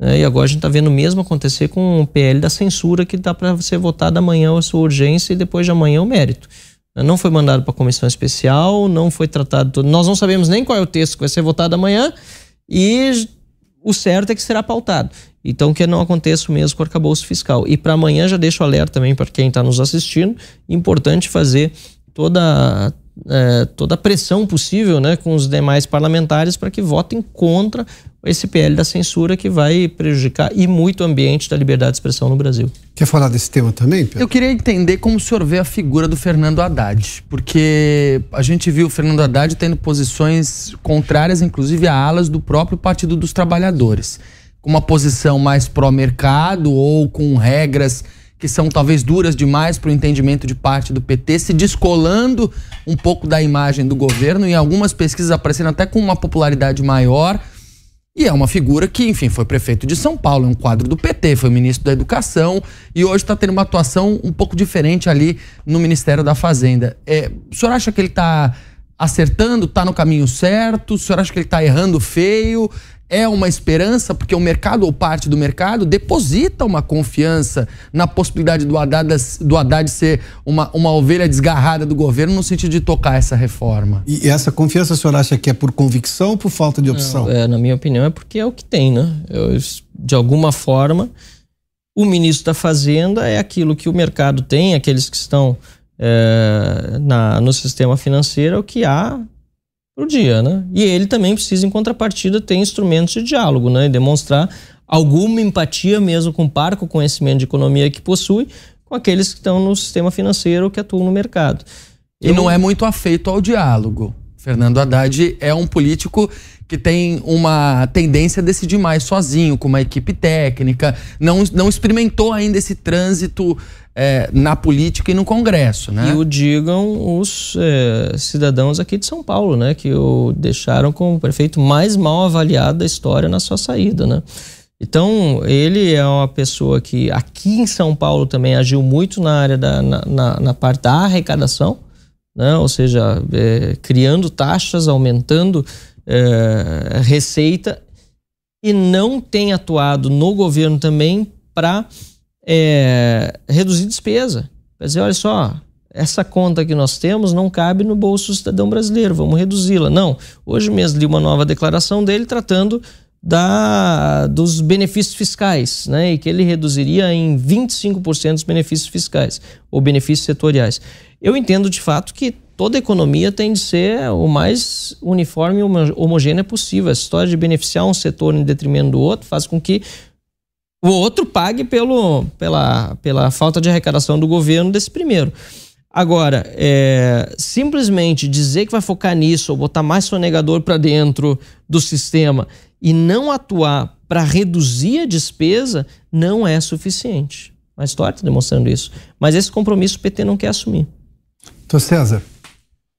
É, e agora a gente está vendo o mesmo acontecer com o PL da censura, que dá para ser votado amanhã a sua urgência e depois de amanhã o mérito. Não foi mandado para a comissão especial, não foi tratado. Nós não sabemos nem qual é o texto que vai ser votado amanhã e o certo é que será pautado. Então, que não aconteça o mesmo com o arcabouço fiscal. E para amanhã, já deixo alerta também para quem está nos assistindo: importante fazer toda, é, toda a pressão possível né, com os demais parlamentares para que votem contra esse PL da censura que vai prejudicar e muito o ambiente da liberdade de expressão no Brasil. Quer falar desse tema também, Pedro? Eu queria entender como o senhor vê a figura do Fernando Haddad, porque a gente viu o Fernando Haddad tendo posições contrárias, inclusive a alas do próprio Partido dos Trabalhadores, com uma posição mais pró-mercado ou com regras que são talvez duras demais para o entendimento de parte do PT, se descolando um pouco da imagem do governo, em algumas pesquisas aparecendo até com uma popularidade maior e é uma figura que, enfim, foi prefeito de São Paulo, é um quadro do PT, foi ministro da Educação e hoje está tendo uma atuação um pouco diferente ali no Ministério da Fazenda. É, o senhor acha que ele está acertando, está no caminho certo? O senhor acha que ele está errando feio? É uma esperança, porque o mercado ou parte do mercado deposita uma confiança na possibilidade do Haddad, do Haddad ser uma, uma ovelha desgarrada do governo no sentido de tocar essa reforma. E essa confiança, o senhor acha que é por convicção ou por falta de opção? Não, é, na minha opinião, é porque é o que tem, né? Eu, de alguma forma, o ministro da Fazenda é aquilo que o mercado tem, aqueles que estão é, na, no sistema financeiro, é o que há pro dia, né? E ele também precisa, em contrapartida, ter instrumentos de diálogo, né? E demonstrar alguma empatia mesmo com o parco conhecimento de economia que possui com aqueles que estão no sistema financeiro que atuam no mercado. E Eu... não é muito afeito ao diálogo. Fernando Haddad é um político que tem uma tendência a decidir mais sozinho, com uma equipe técnica, não, não experimentou ainda esse trânsito é, na política e no Congresso, né? E o digam os é, cidadãos aqui de São Paulo, né? Que o deixaram como o prefeito mais mal avaliado da história na sua saída, né? Então, ele é uma pessoa que aqui em São Paulo também agiu muito na área da na, na, na parte da arrecadação, né? ou seja, é, criando taxas, aumentando é, receita e não tem atuado no governo também para é, reduzir despesa. Quer dizer, olha só, essa conta que nós temos não cabe no bolso do cidadão brasileiro, vamos reduzi-la. Não. Hoje mesmo li uma nova declaração dele tratando da, dos benefícios fiscais, né? E que ele reduziria em 25% os benefícios fiscais ou benefícios setoriais. Eu entendo de fato que toda economia tem de ser o mais uniforme e homogênea possível. Essa história de beneficiar um setor em detrimento do outro faz com que o outro pague pelo, pela, pela falta de arrecadação do governo desse primeiro. Agora, é, simplesmente dizer que vai focar nisso ou botar mais sonegador para dentro do sistema e não atuar para reduzir a despesa não é suficiente. A história está demonstrando isso. Mas esse compromisso o PT não quer assumir. Tô César.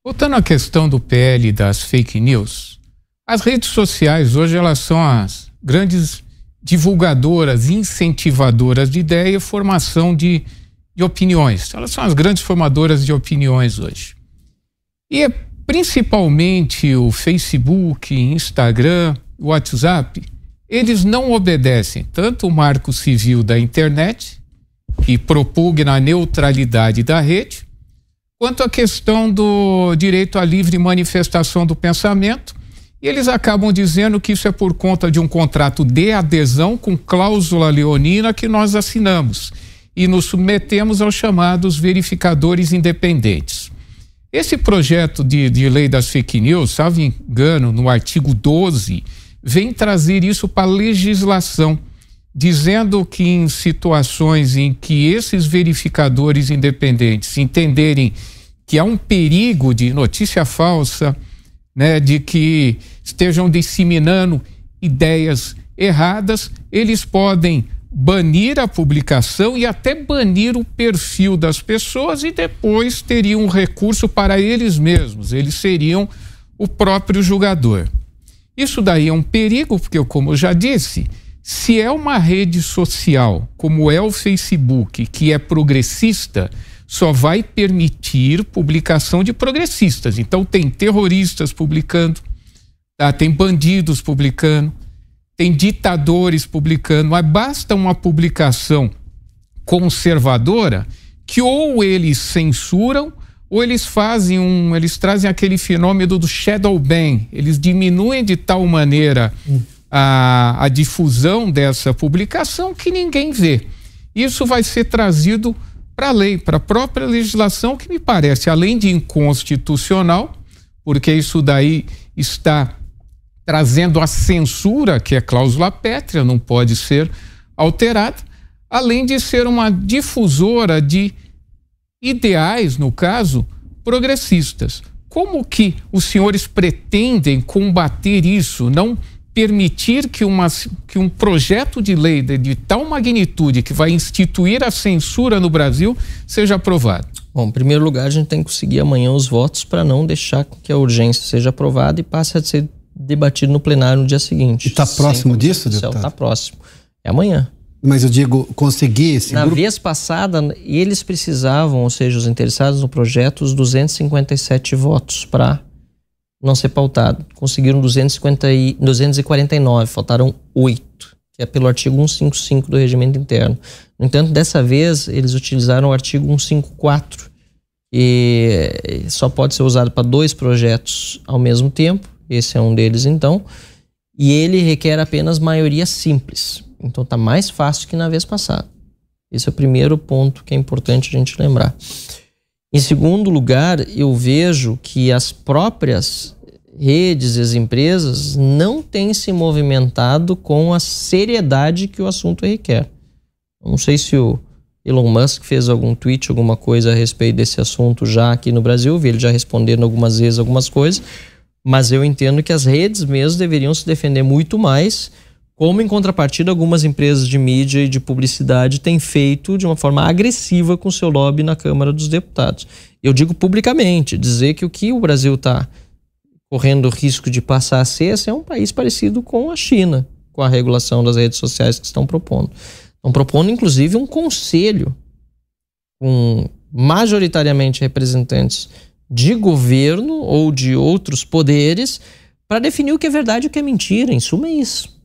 Voltando à questão do PL e das fake news, as redes sociais hoje elas são as grandes divulgadoras, incentivadoras de ideia e formação de, de opiniões. Elas são as grandes formadoras de opiniões hoje. E é principalmente o Facebook, Instagram, WhatsApp, eles não obedecem tanto o marco civil da internet, que propugna a neutralidade da rede, quanto a questão do direito à livre manifestação do pensamento. E eles acabam dizendo que isso é por conta de um contrato de adesão com cláusula leonina que nós assinamos e nos submetemos aos chamados verificadores independentes. Esse projeto de, de lei das fake news, salvo engano, no artigo 12, vem trazer isso para a legislação, dizendo que em situações em que esses verificadores independentes entenderem que há um perigo de notícia falsa, né, de que estejam disseminando ideias erradas, eles podem banir a publicação e até banir o perfil das pessoas e depois teriam um recurso para eles mesmos, eles seriam o próprio julgador. Isso daí é um perigo, porque, como eu já disse, se é uma rede social, como é o Facebook, que é progressista, só vai permitir publicação de progressistas. Então tem terroristas publicando, tá? tem bandidos publicando, tem ditadores publicando, mas basta uma publicação conservadora que ou eles censuram ou eles fazem um, eles trazem aquele fenômeno do shadow ban, eles diminuem de tal maneira a, a difusão dessa publicação que ninguém vê. Isso vai ser trazido para a lei, para a própria legislação, que me parece, além de inconstitucional, porque isso daí está trazendo a censura, que é cláusula pétrea, não pode ser alterada, além de ser uma difusora de ideais, no caso, progressistas. Como que os senhores pretendem combater isso? Não permitir que, uma, que um projeto de lei de, de tal magnitude que vai instituir a censura no Brasil seja aprovado? Bom, em primeiro lugar, a gente tem que conseguir amanhã os votos para não deixar que a urgência seja aprovada e passe a ser debatido no plenário no dia seguinte. E está próximo disso, deputado? Está próximo. É amanhã. Mas eu digo, conseguir esse Na grupo... vez passada, eles precisavam, ou seja, os interessados no projeto, os 257 votos para não ser pautado. Conseguiram 250 e, 249, faltaram 8, que é pelo artigo 155 do regimento interno. No entanto, dessa vez, eles utilizaram o artigo 154, que só pode ser usado para dois projetos ao mesmo tempo. Esse é um deles, então. E ele requer apenas maioria simples. Então está mais fácil que na vez passada. Esse é o primeiro ponto que é importante a gente lembrar. Em segundo lugar, eu vejo que as próprias redes e as empresas não têm se movimentado com a seriedade que o assunto requer. Não sei se o Elon Musk fez algum tweet, alguma coisa a respeito desse assunto já aqui no Brasil, vi ele já respondendo algumas vezes algumas coisas, mas eu entendo que as redes mesmo deveriam se defender muito mais, como em contrapartida algumas empresas de mídia e de publicidade têm feito de uma forma agressiva com seu lobby na Câmara dos Deputados. Eu digo publicamente, dizer que o que o Brasil está correndo risco de passar a ser é um país parecido com a China, com a regulação das redes sociais que estão propondo. Estão propondo, inclusive, um conselho com majoritariamente representantes de governo ou de outros poderes para definir o que é verdade e o que é mentira. Em suma, é isso.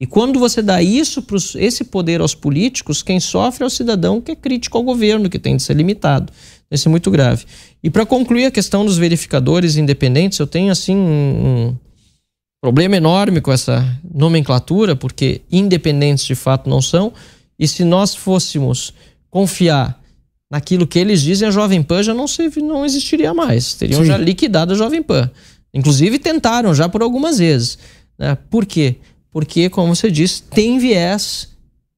E quando você dá isso pros, esse poder aos políticos, quem sofre é o cidadão que é crítico ao governo, que tem de ser limitado. Isso é muito grave. E para concluir a questão dos verificadores independentes, eu tenho assim um, um problema enorme com essa nomenclatura, porque independentes de fato não são. E se nós fôssemos confiar naquilo que eles dizem, a Jovem Pan já não, se, não existiria mais. Teriam Sim. já liquidado a Jovem Pan. Inclusive tentaram já por algumas vezes. Né? Por quê? Porque, como você disse, tem viés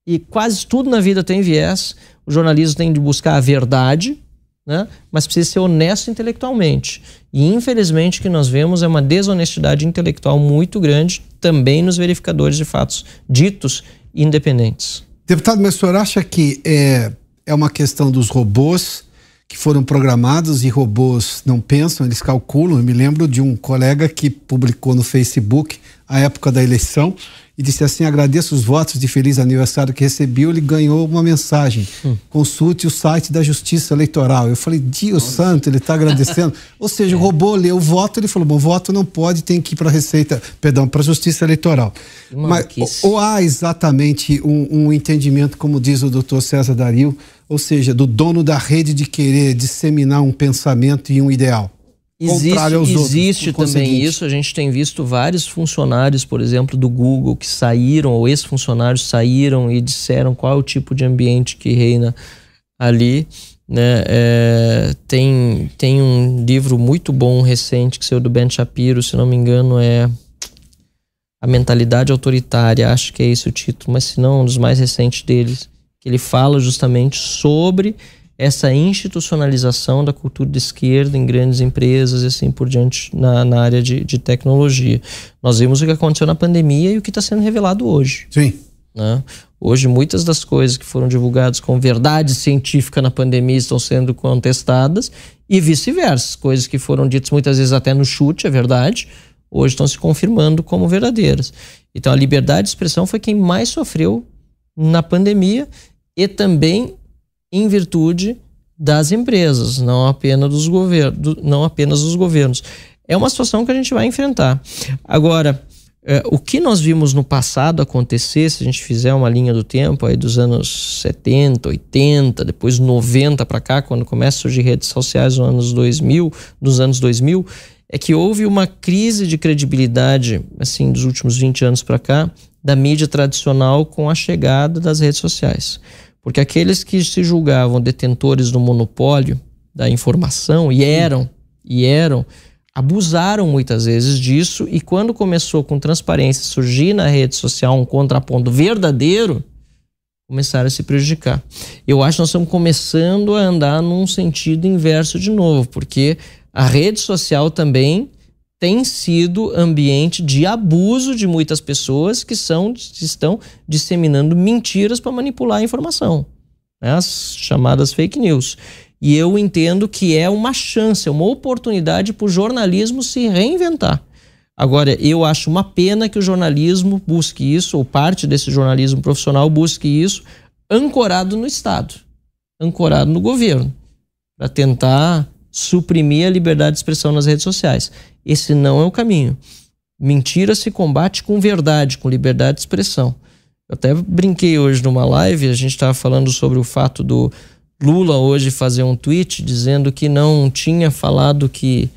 e quase tudo na vida tem viés. O jornalismo tem de buscar a verdade, né? mas precisa ser honesto intelectualmente. E infelizmente o que nós vemos é uma desonestidade intelectual muito grande também nos verificadores de fatos ditos independentes. Deputado, mas o senhor acha que é, é uma questão dos robôs que foram programados e robôs não pensam, eles calculam? Eu me lembro de um colega que publicou no Facebook a época da eleição e disse assim: agradeço os votos de feliz aniversário que recebeu. Ele ganhou uma mensagem: hum. consulte o site da Justiça Eleitoral. Eu falei: Deus santo, ele está agradecendo. Ou seja, o robô leu o voto, ele falou: bom, voto não pode, tem que ir para a Receita, perdão, para a Justiça Eleitoral. Mas ou, ou há exatamente um, um entendimento, como diz o doutor César Dario, ou seja, do dono da rede de querer disseminar um pensamento e um ideal? Existe, existe também isso. A gente tem visto vários funcionários, por exemplo, do Google, que saíram, ou ex-funcionários saíram e disseram qual é o tipo de ambiente que reina ali. Né? É, tem, tem um livro muito bom recente que saiu do Ben Shapiro, se não me engano, é A Mentalidade Autoritária, acho que é esse o título, mas se não, um dos mais recentes deles, que ele fala justamente sobre essa institucionalização da cultura de esquerda em grandes empresas e assim por diante na, na área de, de tecnologia. Nós vimos o que aconteceu na pandemia e o que está sendo revelado hoje. Sim. Né? Hoje, muitas das coisas que foram divulgadas com verdade científica na pandemia estão sendo contestadas e vice-versa. Coisas que foram ditas muitas vezes até no chute, é verdade, hoje estão se confirmando como verdadeiras. Então, a liberdade de expressão foi quem mais sofreu na pandemia e também em virtude das empresas, não apenas dos governos, não apenas dos governos. É uma situação que a gente vai enfrentar. Agora, é, o que nós vimos no passado acontecer, se a gente fizer uma linha do tempo aí dos anos 70, 80, depois 90 para cá, quando começa a surgir redes sociais nos anos 2000, nos anos 2000, é que houve uma crise de credibilidade, assim, dos últimos 20 anos para cá, da mídia tradicional com a chegada das redes sociais. Porque aqueles que se julgavam detentores do monopólio da informação e eram, e eram, abusaram muitas vezes disso e quando começou com transparência surgir na rede social um contraponto verdadeiro, começaram a se prejudicar. Eu acho que nós estamos começando a andar num sentido inverso de novo, porque a rede social também tem sido ambiente de abuso de muitas pessoas que são, estão disseminando mentiras para manipular a informação, né? as chamadas fake news. E eu entendo que é uma chance, é uma oportunidade para o jornalismo se reinventar. Agora, eu acho uma pena que o jornalismo busque isso, ou parte desse jornalismo profissional busque isso, ancorado no Estado, ancorado no governo, para tentar suprimir a liberdade de expressão nas redes sociais. Esse não é o caminho. Mentira se combate com verdade, com liberdade de expressão. Eu até brinquei hoje numa live, a gente estava falando sobre o fato do Lula hoje fazer um tweet dizendo que não tinha falado que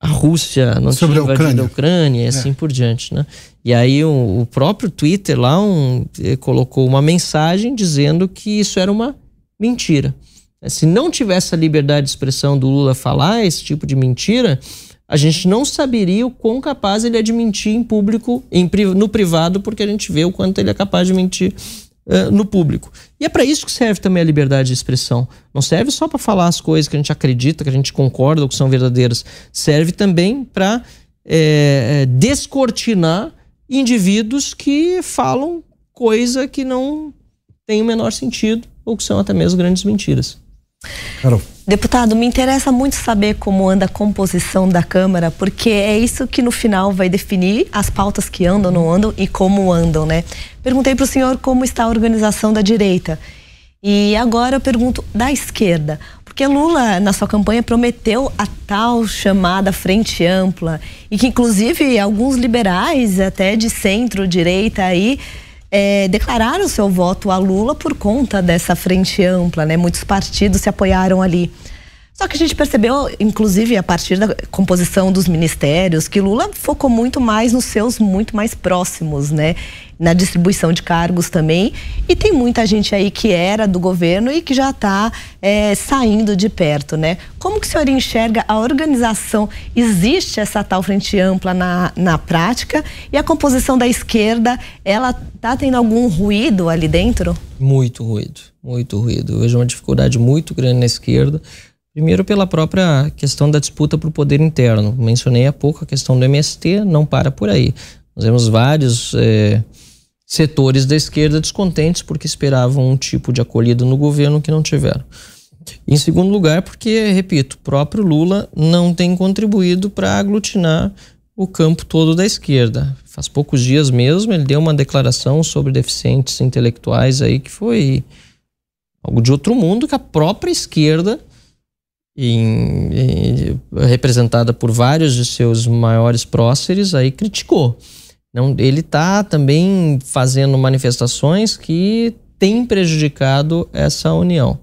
a Rússia não sobre tinha invadido a Ucrânia, a Ucrânia e é. assim é. por diante, né? E aí o, o próprio Twitter lá um, eh, colocou uma mensagem dizendo que isso era uma mentira. Se não tivesse a liberdade de expressão do Lula falar esse tipo de mentira, a gente não saberia o quão capaz ele é de mentir em público, em, no privado, porque a gente vê o quanto ele é capaz de mentir uh, no público. E é para isso que serve também a liberdade de expressão. Não serve só para falar as coisas que a gente acredita, que a gente concorda ou que são verdadeiras. Serve também para é, descortinar indivíduos que falam coisa que não tem o menor sentido ou que são até mesmo grandes mentiras. Carol. Deputado, me interessa muito saber como anda a composição da Câmara, porque é isso que no final vai definir as pautas que andam, não andam e como andam, né? Perguntei para o senhor como está a organização da direita. E agora eu pergunto da esquerda, porque Lula, na sua campanha, prometeu a tal chamada Frente Ampla e que inclusive alguns liberais até de centro-direita aí é, declararam seu voto a Lula por conta dessa frente ampla, né? Muitos partidos se apoiaram ali. Só que a gente percebeu, inclusive a partir da composição dos ministérios, que Lula focou muito mais nos seus muito mais próximos, né? Na distribuição de cargos também. E tem muita gente aí que era do governo e que já está é, saindo de perto, né? Como que o senhor enxerga a organização? Existe essa tal frente ampla na, na prática? E a composição da esquerda, ela está tendo algum ruído ali dentro? Muito ruído, muito ruído. Eu vejo uma dificuldade muito grande na esquerda Primeiro, pela própria questão da disputa o poder interno. Mencionei há pouco a questão do MST, não para por aí. Nós vemos vários é, setores da esquerda descontentes porque esperavam um tipo de acolhida no governo que não tiveram. Em segundo lugar, porque, repito, o próprio Lula não tem contribuído para aglutinar o campo todo da esquerda. Faz poucos dias mesmo ele deu uma declaração sobre deficientes intelectuais aí que foi algo de outro mundo que a própria esquerda em, em, representada por vários de seus maiores próceres, aí criticou. Não, ele está também fazendo manifestações que têm prejudicado essa união.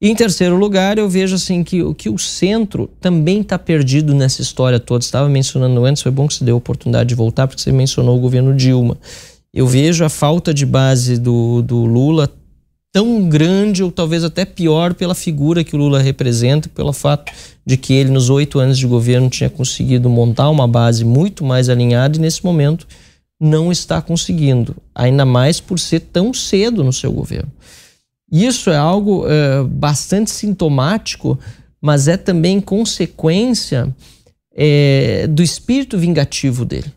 E em terceiro lugar, eu vejo assim que, que o centro também está perdido nessa história toda. Estava mencionando antes, foi bom que você deu a oportunidade de voltar, porque você mencionou o governo Dilma. Eu vejo a falta de base do, do Lula tão grande ou talvez até pior pela figura que o Lula representa, pelo fato de que ele nos oito anos de governo tinha conseguido montar uma base muito mais alinhada e nesse momento não está conseguindo, ainda mais por ser tão cedo no seu governo. Isso é algo é, bastante sintomático, mas é também consequência é, do espírito vingativo dele.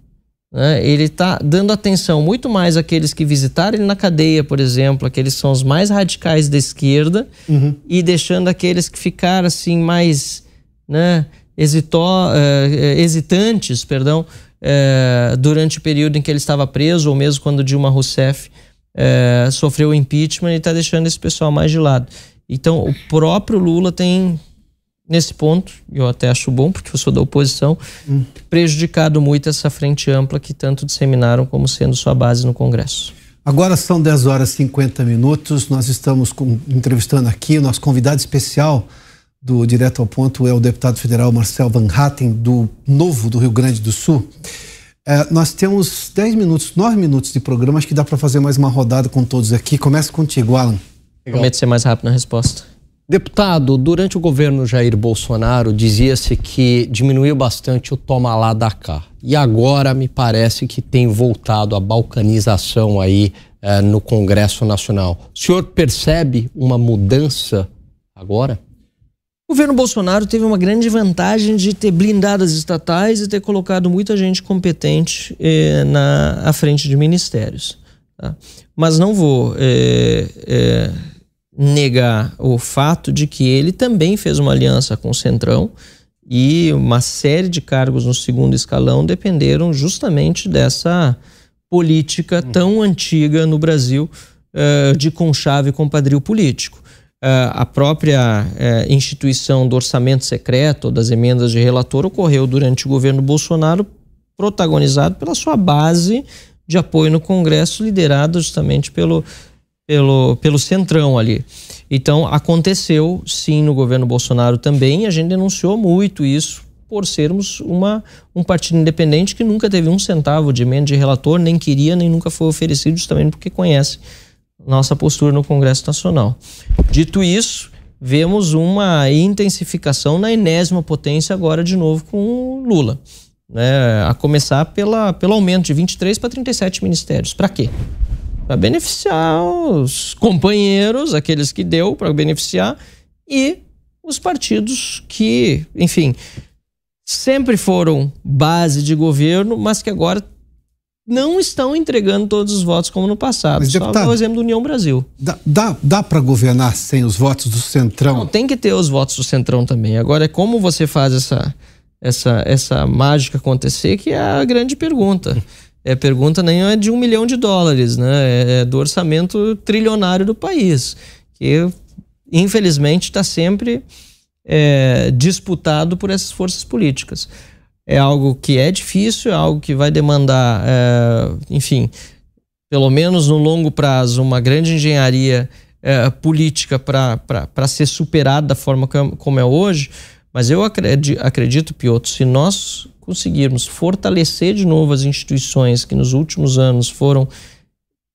Né? Ele está dando atenção muito mais àqueles que visitaram ele na cadeia, por exemplo, aqueles que são os mais radicais da esquerda, uhum. e deixando aqueles que ficaram assim mais né, hesitó, eh, hesitantes perdão, eh, durante o período em que ele estava preso, ou mesmo quando Dilma Rousseff eh, sofreu o impeachment, ele está deixando esse pessoal mais de lado. Então, o próprio Lula tem nesse ponto, eu até acho bom, porque eu sou da oposição, hum. prejudicado muito essa frente ampla que tanto disseminaram como sendo sua base no Congresso. Agora são 10 horas e 50 minutos, nós estamos com, entrevistando aqui o nosso convidado especial do Direto ao Ponto é o deputado federal Marcel Van Hatten, do Novo do Rio Grande do Sul. É, nós temos 10 minutos, 9 minutos de programa, acho que dá para fazer mais uma rodada com todos aqui. Começa contigo, Alan. Prometo ser mais rápido na resposta. Deputado, durante o governo Jair Bolsonaro dizia-se que diminuiu bastante o toma lá da cá. E agora me parece que tem voltado a balcanização aí eh, no Congresso Nacional. O senhor percebe uma mudança agora? O governo Bolsonaro teve uma grande vantagem de ter blindado as estatais e ter colocado muita gente competente eh, na à frente de ministérios. Tá? Mas não vou eh, negar o fato de que ele também fez uma aliança com o Centrão e uma série de cargos no segundo escalão dependeram justamente dessa política hum. tão antiga no Brasil uh, de conchave compadrio político. Uh, a própria uh, instituição do orçamento secreto, das emendas de relator, ocorreu durante o governo Bolsonaro, protagonizado pela sua base de apoio no Congresso, liderada justamente pelo pelo, pelo centrão ali. Então, aconteceu sim no governo Bolsonaro também, a gente denunciou muito isso por sermos uma, um partido independente que nunca teve um centavo de emenda de relator, nem queria, nem nunca foi oferecido, justamente porque conhece nossa postura no Congresso Nacional. Dito isso, vemos uma intensificação na enésima potência agora de novo com Lula. Né? A começar pela, pelo aumento de 23 para 37 ministérios. Para quê? Para beneficiar os companheiros, aqueles que deu para beneficiar, e os partidos que, enfim, sempre foram base de governo, mas que agora não estão entregando todos os votos como no passado. Mas, deputado, Só o exemplo do União Brasil. Dá, dá, dá para governar sem os votos do Centrão? Não, tem que ter os votos do Centrão também. Agora, é como você faz essa, essa, essa mágica acontecer que é a grande pergunta. É, pergunta nem é de um milhão de dólares, né? É, é do orçamento trilionário do país, que infelizmente está sempre é, disputado por essas forças políticas. É algo que é difícil, é algo que vai demandar, é, enfim, pelo menos no longo prazo, uma grande engenharia é, política para ser superada da forma como é hoje. Mas eu acredito, Piotr, se nós conseguirmos fortalecer de novo as instituições que nos últimos anos foram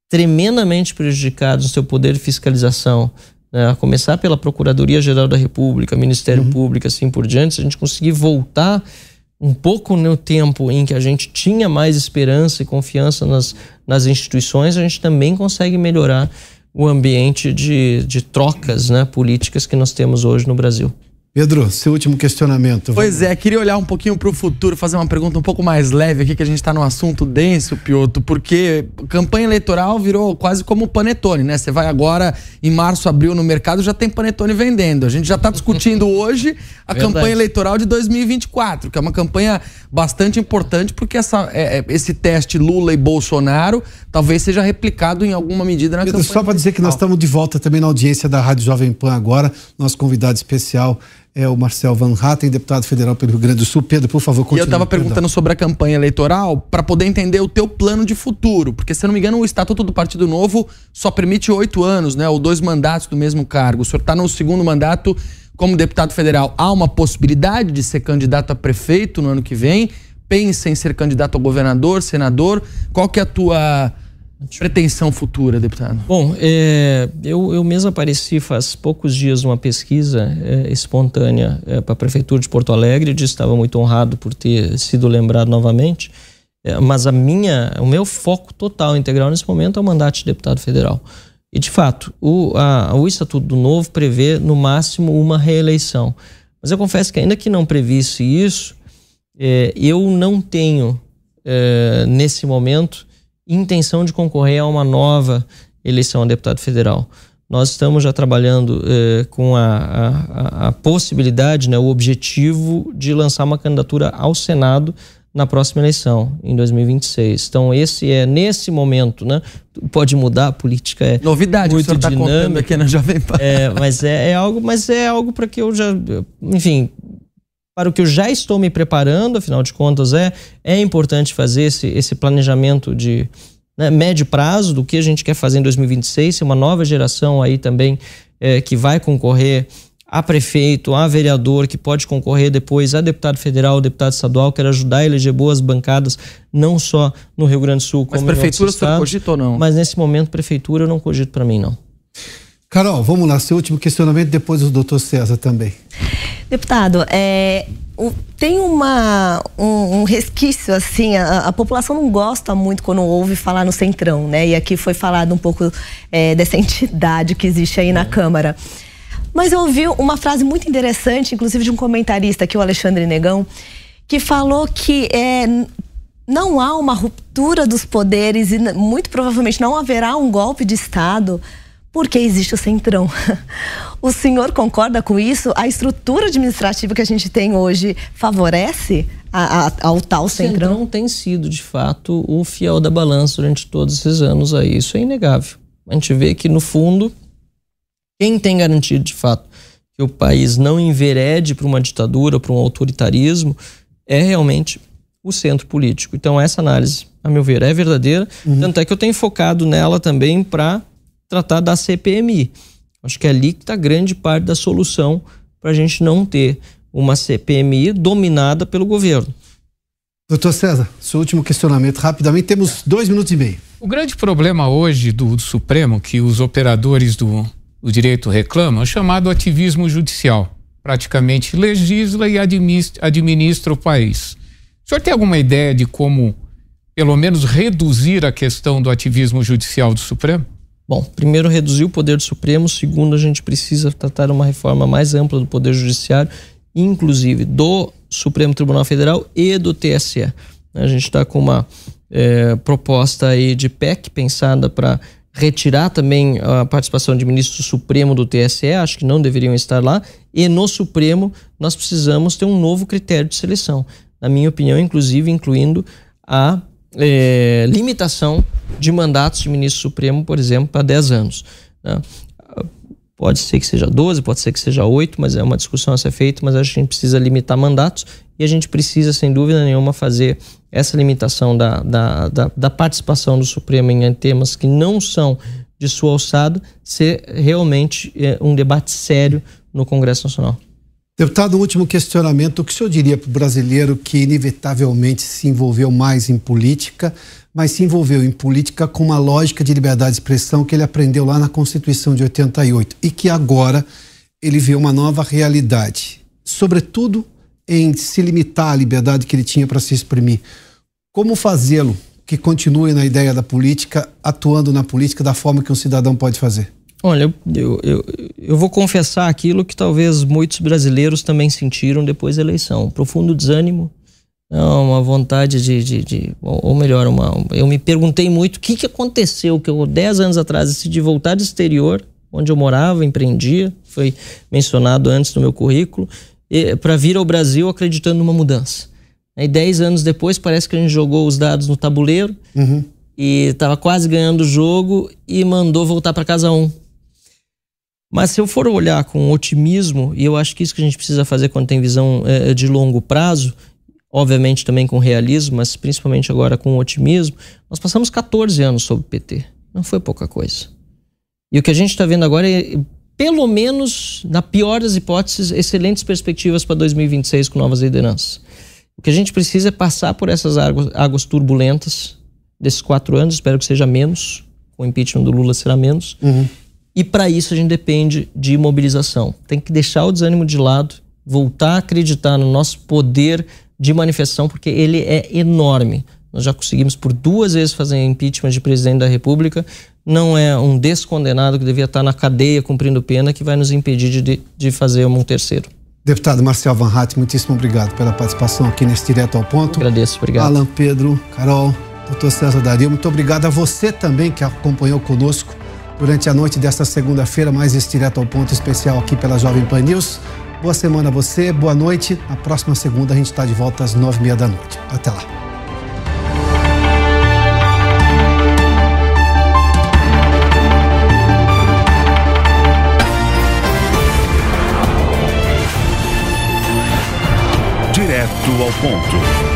tremendamente prejudicadas no seu poder de fiscalização, né, a começar pela Procuradoria-Geral da República, Ministério uhum. Público, assim por diante, se a gente conseguir voltar um pouco no tempo em que a gente tinha mais esperança e confiança nas, nas instituições, a gente também consegue melhorar o ambiente de, de trocas né, políticas que nós temos hoje no Brasil. Pedro, seu último questionamento. Pois é, queria olhar um pouquinho para o futuro, fazer uma pergunta um pouco mais leve aqui, que a gente está num assunto denso, Pioto, porque campanha eleitoral virou quase como panetone, né? Você vai agora, em março, abril no mercado, já tem panetone vendendo. A gente já está discutindo hoje a Verdade. campanha eleitoral de 2024, que é uma campanha bastante importante, porque essa, é, é, esse teste Lula e Bolsonaro talvez seja replicado em alguma medida na Pedro, campanha. Só para dizer que nós estamos de volta também na audiência da Rádio Jovem Pan agora, nosso convidado especial é o Marcel Van Hatten, deputado federal pelo Rio Grande do Sul. Pedro, por favor, continue. E eu estava perguntando sobre a campanha eleitoral para poder entender o teu plano de futuro, porque se eu não me engano o Estatuto do Partido Novo só permite oito anos, né, ou dois mandatos do mesmo cargo. O senhor está no segundo mandato como deputado federal. Há uma possibilidade de ser candidato a prefeito no ano que vem? Pensa em ser candidato a governador, senador? Qual que é a tua pretensão futura, deputado? Bom, é, eu, eu mesmo apareci faz poucos dias numa pesquisa é, espontânea é, para a Prefeitura de Porto Alegre, disse estava muito honrado por ter sido lembrado novamente, é, mas a minha, o meu foco total, integral nesse momento é o mandato de deputado federal. E, de fato, o, a, o Estatuto do Novo prevê, no máximo, uma reeleição. Mas eu confesso que, ainda que não previsse isso, é, eu não tenho, é, nesse momento, intenção de concorrer a uma nova eleição a deputado federal. Nós estamos já trabalhando eh, com a, a, a, possibilidade, né, o objetivo de lançar uma candidatura ao Senado na próxima eleição, em 2026. Então, esse é, nesse momento, né? Pode mudar, a política é. Novidade muito que o está contando aqui na Jovem Pan. É, mas é, é algo, mas é algo para que eu já. Enfim, para o que eu já estou me preparando, afinal de contas, é, é importante fazer esse, esse planejamento de né, médio prazo do que a gente quer fazer em 2026, uma nova geração aí também é, que vai concorrer a prefeito, a vereador, que pode concorrer depois a deputado federal, deputado estadual, quer ajudar a eleger boas bancadas, não só no Rio Grande do Sul, como mas prefeitura você cogita ou não? Mas nesse momento, prefeitura eu não cogito para mim, não. Carol, vamos lá, seu último questionamento, depois o doutor César também. Deputado, é, tem uma, um, um resquício, assim, a, a, população não gosta muito quando ouve falar no Centrão, né? E aqui foi falado um pouco é, dessa entidade que existe aí na Câmara. Mas eu ouvi uma frase muito interessante, inclusive de um comentarista aqui, o Alexandre Negão, que falou que é, não há uma ruptura dos poderes e muito provavelmente não haverá um golpe de Estado porque existe o Centrão. O senhor concorda com isso? A estrutura administrativa que a gente tem hoje favorece a, a, ao tal Centrão? O Centrão tem sido, de fato, o fiel da balança durante todos esses anos aí. Isso é inegável. A gente vê que, no fundo, quem tem garantido, de fato, que o país não enverede para uma ditadura, para um autoritarismo, é realmente o centro político. Então, essa análise, a meu ver, é verdadeira. Uhum. Tanto é que eu tenho focado nela também para tratar da CPMI. Acho que é ali que está grande parte da solução para a gente não ter uma CPMI dominada pelo governo. Doutor César, seu último questionamento, rapidamente, temos dois minutos e meio. O grande problema hoje do, do Supremo, que os operadores do, do direito reclamam, é o chamado ativismo judicial. Praticamente legisla e administra, administra o país. O senhor tem alguma ideia de como, pelo menos, reduzir a questão do ativismo judicial do Supremo? Bom, primeiro reduzir o poder do Supremo, segundo a gente precisa tratar uma reforma mais ampla do poder judiciário, inclusive do Supremo Tribunal Federal e do TSE. A gente está com uma é, proposta aí de PEC pensada para retirar também a participação de ministro supremo do TSE, acho que não deveriam estar lá, e no Supremo nós precisamos ter um novo critério de seleção. Na minha opinião, inclusive incluindo a é, limitação de mandatos de ministro supremo, por exemplo, para 10 anos. Né? Pode ser que seja 12, pode ser que seja 8, mas é uma discussão a ser feita, mas a gente precisa limitar mandatos e a gente precisa, sem dúvida nenhuma, fazer essa limitação da, da, da, da participação do Supremo em temas que não são de sua alçada ser realmente é, um debate sério no Congresso Nacional. Deputado, último questionamento. O que o senhor diria para o brasileiro que inevitavelmente se envolveu mais em política, mas se envolveu em política com uma lógica de liberdade de expressão que ele aprendeu lá na Constituição de 88 e que agora ele vê uma nova realidade, sobretudo em se limitar à liberdade que ele tinha para se exprimir. Como fazê-lo que continue na ideia da política, atuando na política da forma que um cidadão pode fazer? Olha, eu, eu, eu vou confessar aquilo que talvez muitos brasileiros também sentiram depois da eleição: um profundo desânimo, uma vontade de, de, de, ou melhor, uma, eu me perguntei muito o que, que aconteceu, que eu, dez anos atrás, decidi voltar do exterior, onde eu morava, empreendia, foi mencionado antes no meu currículo, para vir ao Brasil acreditando numa mudança. E dez anos depois, parece que a gente jogou os dados no tabuleiro uhum. e estava quase ganhando o jogo e mandou voltar para casa um. Mas se eu for olhar com otimismo, e eu acho que isso que a gente precisa fazer quando tem visão é, de longo prazo, obviamente também com realismo, mas principalmente agora com otimismo, nós passamos 14 anos sob o PT. Não foi pouca coisa. E o que a gente está vendo agora é, pelo menos, na pior das hipóteses, excelentes perspectivas para 2026 com novas lideranças. O que a gente precisa é passar por essas águas, águas turbulentas desses quatro anos, espero que seja menos, com o impeachment do Lula será menos. Uhum. E para isso a gente depende de mobilização. Tem que deixar o desânimo de lado, voltar a acreditar no nosso poder de manifestação, porque ele é enorme. Nós já conseguimos por duas vezes fazer impeachment de presidente da República. Não é um descondenado que devia estar na cadeia cumprindo pena que vai nos impedir de, de fazer um terceiro. Deputado Marcel Van Hatt, muitíssimo obrigado pela participação aqui nesse Direto ao Ponto. Agradeço, obrigado. Alan Pedro, Carol, doutor César Dario, muito obrigado a você também que acompanhou conosco durante a noite desta segunda-feira, mais esse Direto ao Ponto especial aqui pela Jovem Pan News. Boa semana a você, boa noite. Na próxima segunda a gente está de volta às nove e meia da noite. Até lá. Direto ao ponto.